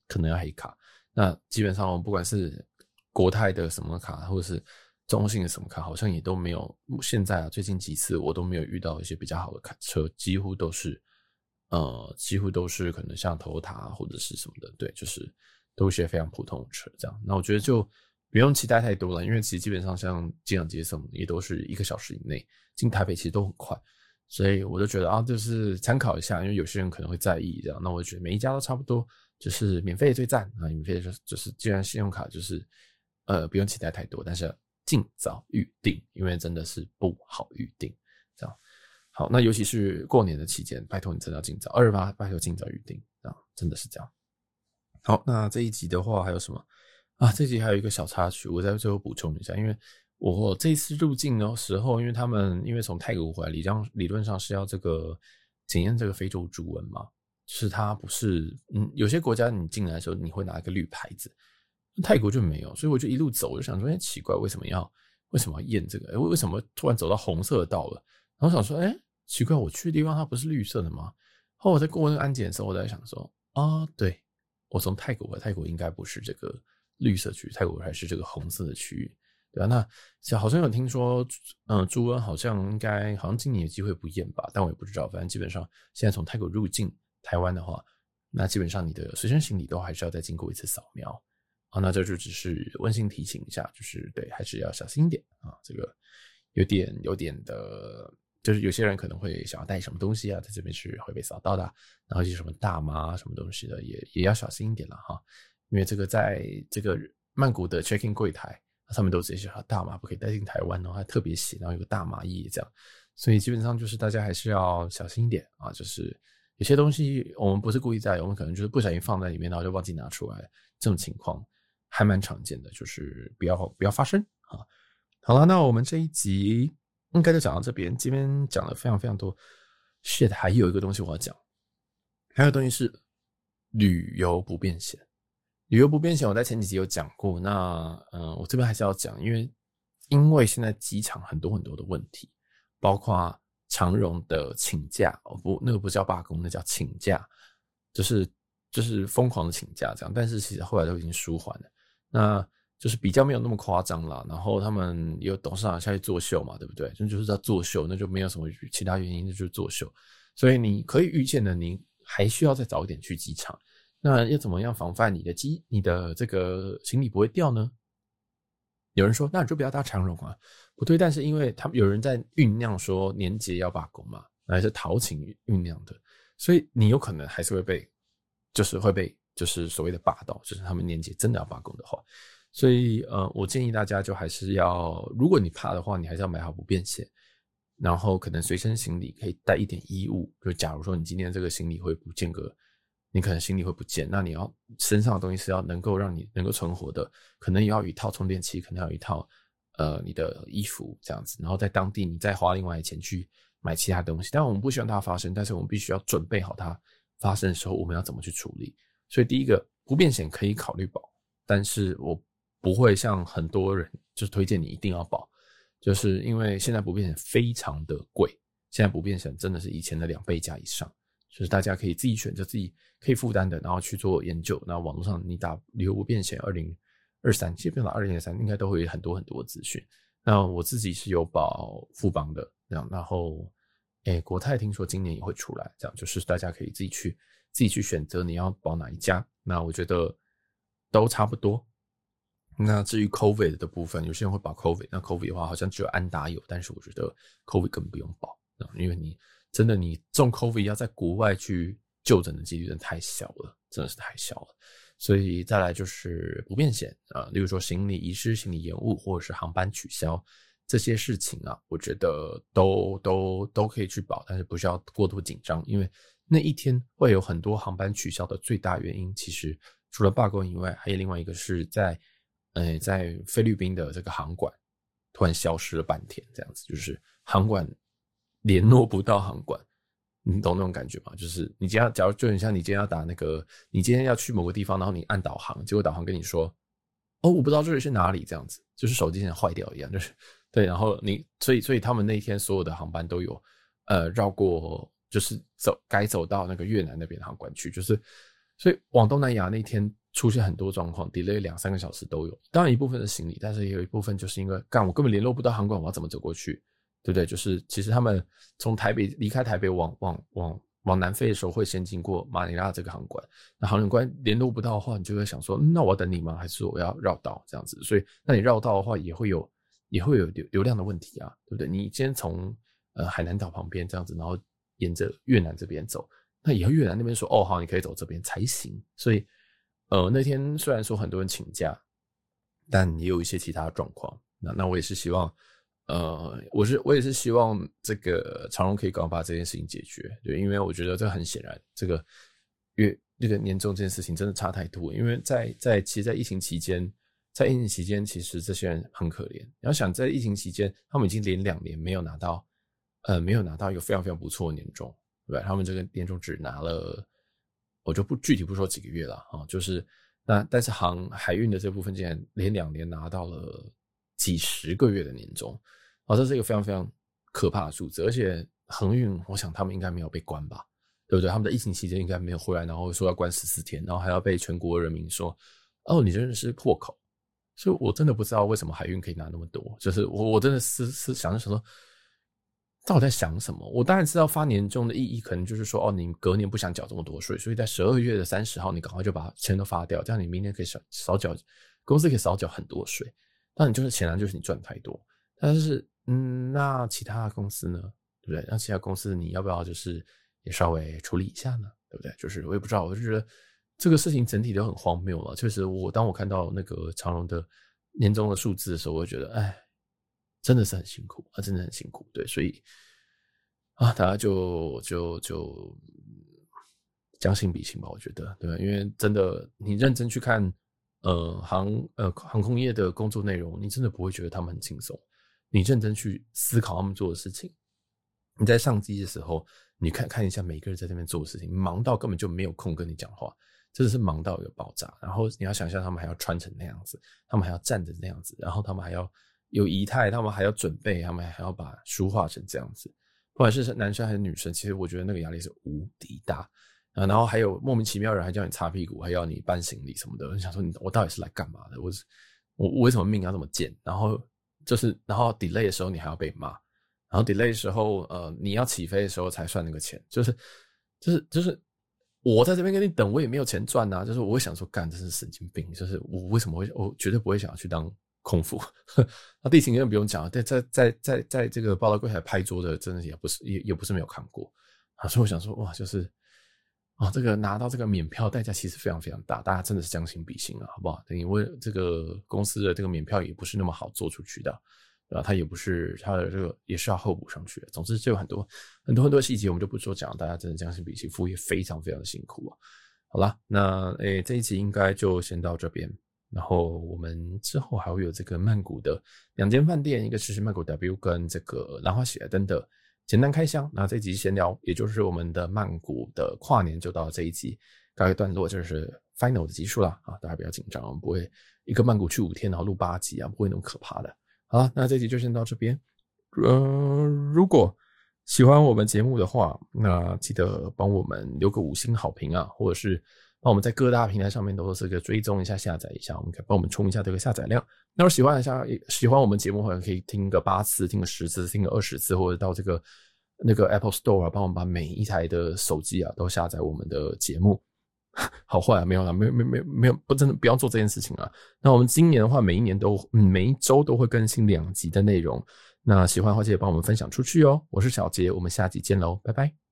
可能要黑卡。那基本上，我们不管是国泰的什么卡，或者是中信的什么卡，好像也都没有。现在啊，最近几次我都没有遇到一些比较好的卡车，几乎都是，呃，几乎都是可能像头塔或者是什么的，对，就是都是非常普通的车这样。那我觉得就。不用期待太多了，因为其实基本上像机场接送也都是一个小时以内进台北，其实都很快，所以我就觉得啊，就是参考一下，因为有些人可能会在意这样，那我觉得每一家都差不多，就是免费最赞啊，免费就是就是既然信用卡就是呃不用期待太多，但是尽早预定，因为真的是不好预定这样。好，那尤其是过年的期间，拜托你真的要尽早二十八，拜托尽早预定啊，真的是这样。好，那这一集的话还有什么？啊，这一集还有一个小插曲，我在最后补充一下，因为我这次入境的时候，因为他们因为从泰国回来，理论理论上是要这个检验这个非洲猪瘟嘛，是它不是，嗯，有些国家你进来的时候你会拿一个绿牌子，泰国就没有，所以我就一路走，我就想说，哎，奇怪，为什么要为什么要验这个？哎，为什么突然走到红色的道了？我想说，哎，奇怪，我去的地方它不是绿色的吗？后我在过那个安检的时候，我在想说，啊，对，我从泰国，泰国应该不是这个。绿色区，泰国还是这个红色的区域，对吧？那好像有听说，嗯，猪瘟好像应该好像今年有机会不验吧，但我也不知道。反正基本上现在从泰国入境台湾的话，那基本上你的随身行李都还是要再经过一次扫描啊。那这就只是温馨提醒一下，就是对，还是要小心一点啊。这个有点有点的，就是有些人可能会想要带什么东西啊，在这边是会被扫到的，然后一些什么大麻什么东西的，也也要小心一点了哈。因为这个在这个曼谷的 check in 柜台，上面都直接写大麻不可以带进台湾，然后还特别写，然后有个大麻叶这样，所以基本上就是大家还是要小心一点啊。就是有些东西我们不是故意带，我们可能就是不小心放在里面，然后就忘记拿出来，这种情况还蛮常见的，就是不要不要发生啊。好了，那我们这一集应该就讲到这边，这边讲了非常非常多。shit，还有一个东西我要讲，还有东西是旅游不便险。旅游不便险，我在前几集有讲过。那嗯，我这边还是要讲，因为因为现在机场很多很多的问题，包括长荣的请假哦不，那个不叫罢工，那叫请假，就是就是疯狂的请假这样。但是其实后来都已经舒缓了，那就是比较没有那么夸张了。然后他们有董事长下去作秀嘛，对不对？就就是在作秀，那就没有什么其他原因，那就是作秀。所以你可以预见的，你还需要再早一点去机场。那要怎么样防范你的机、你的这个行李不会掉呢？有人说，那你就不要搭长荣啊，不对。但是因为他们有人在酝酿说年节要罢工嘛，还是逃情酝酿的，所以你有可能还是会被，就是会被，就是所谓的霸道，就是他们年节真的要罢工的话，所以呃，我建议大家就还是要，如果你怕的话，你还是要买好不便险，然后可能随身行李可以带一点衣物，就假如说你今天这个行李会不见个。你可能行李会不见，那你要身上的东西是要能够让你能够存活的，可能也要一套充电器，可能要一套呃你的衣服这样子，然后在当地你再花另外的钱去买其他东西。但我们不希望它发生，但是我们必须要准备好它发生的时候我们要怎么去处理。所以第一个不便险可以考虑保，但是我不会像很多人就是推荐你一定要保，就是因为现在不变险非常的贵，现在不变险真的是以前的两倍价以上。就是大家可以自己选择自己可以负担的，然后去做研究。那网络上你打旅游不变险二零二三，基本上二零二三应该都会有很多很多资讯。那我自己是有保富邦的，这样。然后，诶、国泰听说今年也会出来，这样就是大家可以自己去自己去选择你要保哪一家。那我觉得都差不多。那至于 COVID 的部分，有些人会保 COVID，那 COVID 的话好像只有安达有，但是我觉得 COVID 根本不用保，因为你。真的，你中 COVID 要在国外去就诊的几率真的太小了，真的是太小了。所以再来就是不便险啊，例如说行李遗失、行李延误或者是航班取消这些事情啊，我觉得都都都可以去保，但是不需要过度紧张，因为那一天会有很多航班取消的最大原因，其实除了罢工以外，还有另外一个是在哎在菲律宾的这个航管突然消失了半天，这样子就是航管。联络不到航管，你懂那种感觉吗？就是你今天，假如就很像你今天要打那个，你今天要去某个地方，然后你按导航，结果导航跟你说，哦，我不知道这里是哪里，这样子，就是手机现在坏掉一样，就是对。然后你，所以，所以他们那一天所有的航班都有，呃，绕过，就是走该走到那个越南那边的航管去，就是，所以往东南亚那天出现很多状况，delay 两三个小时都有。当然一部分是行李，但是也有一部分就是因为干，我根本联络不到航管，我要怎么走过去？对不对？就是其实他们从台北离开台北往往往往南飞的时候会先经过马尼拉这个航管，那航管联络不到的话，你就会想说，那我要等你吗？还是说我要绕道这样子？所以，那你绕道的话，也会有也会有流流量的问题啊，对不对？你先从呃海南岛旁边这样子，然后沿着越南这边走，那以后越南那边说，哦好，你可以走这边才行。所以，呃，那天虽然说很多人请假，但也有一些其他状况。那那我也是希望。呃，我是我也是希望这个长荣可以赶快把这件事情解决，对，因为我觉得这很显然，这个月那个年终这件事情真的差太多。因为在在其实，在疫情期间，在疫情期间，其实这些人很可怜。你要想，在疫情期间，他们已经连两年没有拿到，呃，没有拿到一个非常非常不错的年终，对吧？他们这个年终只拿了，我就不具体不说几个月了啊，就是那但是航海运的这部分竟然连两年拿到了。几十个月的年终，啊，这是一个非常非常可怕的数字。而且航运，我想他们应该没有被关吧，对不对？他们在疫情期间应该没有回来，然后说要关十四天，然后还要被全国人民说，哦，你真的是破口。所以我真的不知道为什么海运可以拿那么多。就是我我真的是是想着想说，到底在想什么？我当然知道发年终的意义，可能就是说，哦，你隔年不想缴这么多税，所以在十二月的三十号，你赶快就把钱都发掉，这样你明年可以少少缴，公司可以少缴很多税。那你就是显然就是你赚太多，但是嗯，那其他公司呢，对不对？那其他公司你要不要就是也稍微处理一下呢？对不对？就是我也不知道，我就觉得这个事情整体都很荒谬了。确实，我当我看到那个长荣的年终的数字的时候，我就觉得，哎，真的是很辛苦啊，真的很辛苦。对，所以啊，大家就就就将心比心吧，我觉得，对？因为真的，你认真去看。呃，航呃航空业的工作内容，你真的不会觉得他们很轻松。你认真去思考他们做的事情，你在上机的时候，你看看一下每个人在这边做的事情，忙到根本就没有空跟你讲话，真的是忙到一个爆炸。然后你要想象他们还要穿成那样子，他们还要站着那样子，然后他们还要有仪态，他们还要准备，他们还要把书画成这样子。不管是男生还是女生，其实我觉得那个压力是无敌大。啊，然后还有莫名其妙人还叫你擦屁股，还要你搬行李什么的。我想说，你我到底是来干嘛的？我我为什么命要这么贱？然后就是，然后 delay 的时候你还要被骂，然后 delay 的时候，呃，你要起飞的时候才算那个钱。就是就是就是，我在这边跟你等，我也没有钱赚呐。就是我想说，干，这是神经病。就是我为什么会，我绝对不会想要去当空服。那地勤更不用讲了，在在在在在这个报道柜台拍桌的，真的也不是也也不是没有看过啊。所以我想说，哇，就是。啊、这个拿到这个免票代价其实非常非常大，大家真的是将心比心啊，好不好？因为这个公司的这个免票也不是那么好做出去的，啊，它也不是它的这个也是要后补上去的。总之就有很多很多很多细节，我们就不说讲，大家真的将心比心，服务业非常非常的辛苦啊。好了，那诶这一集应该就先到这边，然后我们之后还会有这个曼谷的两间饭店，一个是曼谷 W 跟这个兰花喜来登的。简单开箱，那这一集闲聊，也就是我们的曼谷的跨年就到这一集告一段落，就是 final 的集数了啊！大家不要紧张，我们不会一个曼谷去五天，然后录八集啊，不会那么可怕的。好了，那这集就先到这边。呃，如果喜欢我们节目的话，那记得帮我们留个五星好评啊，或者是。那我们在各大平台上面都是这个追踪一下、下载一下，我们可以帮我们冲一下这个下载量。那如果喜欢一下、喜欢我们节目的话，可以听个八次、听个十次、听个二十次，或者到这个那个 Apple Store 啊，帮我们把每一台的手机啊都下载我们的节目。好坏啊，没有了，没有没有没有没有，不真的不要做这件事情啊。那我们今年的话，每一年都嗯每一周都会更新两集的内容。那喜欢的话，记得帮我们分享出去哦。我是小杰，我们下集见喽，拜拜。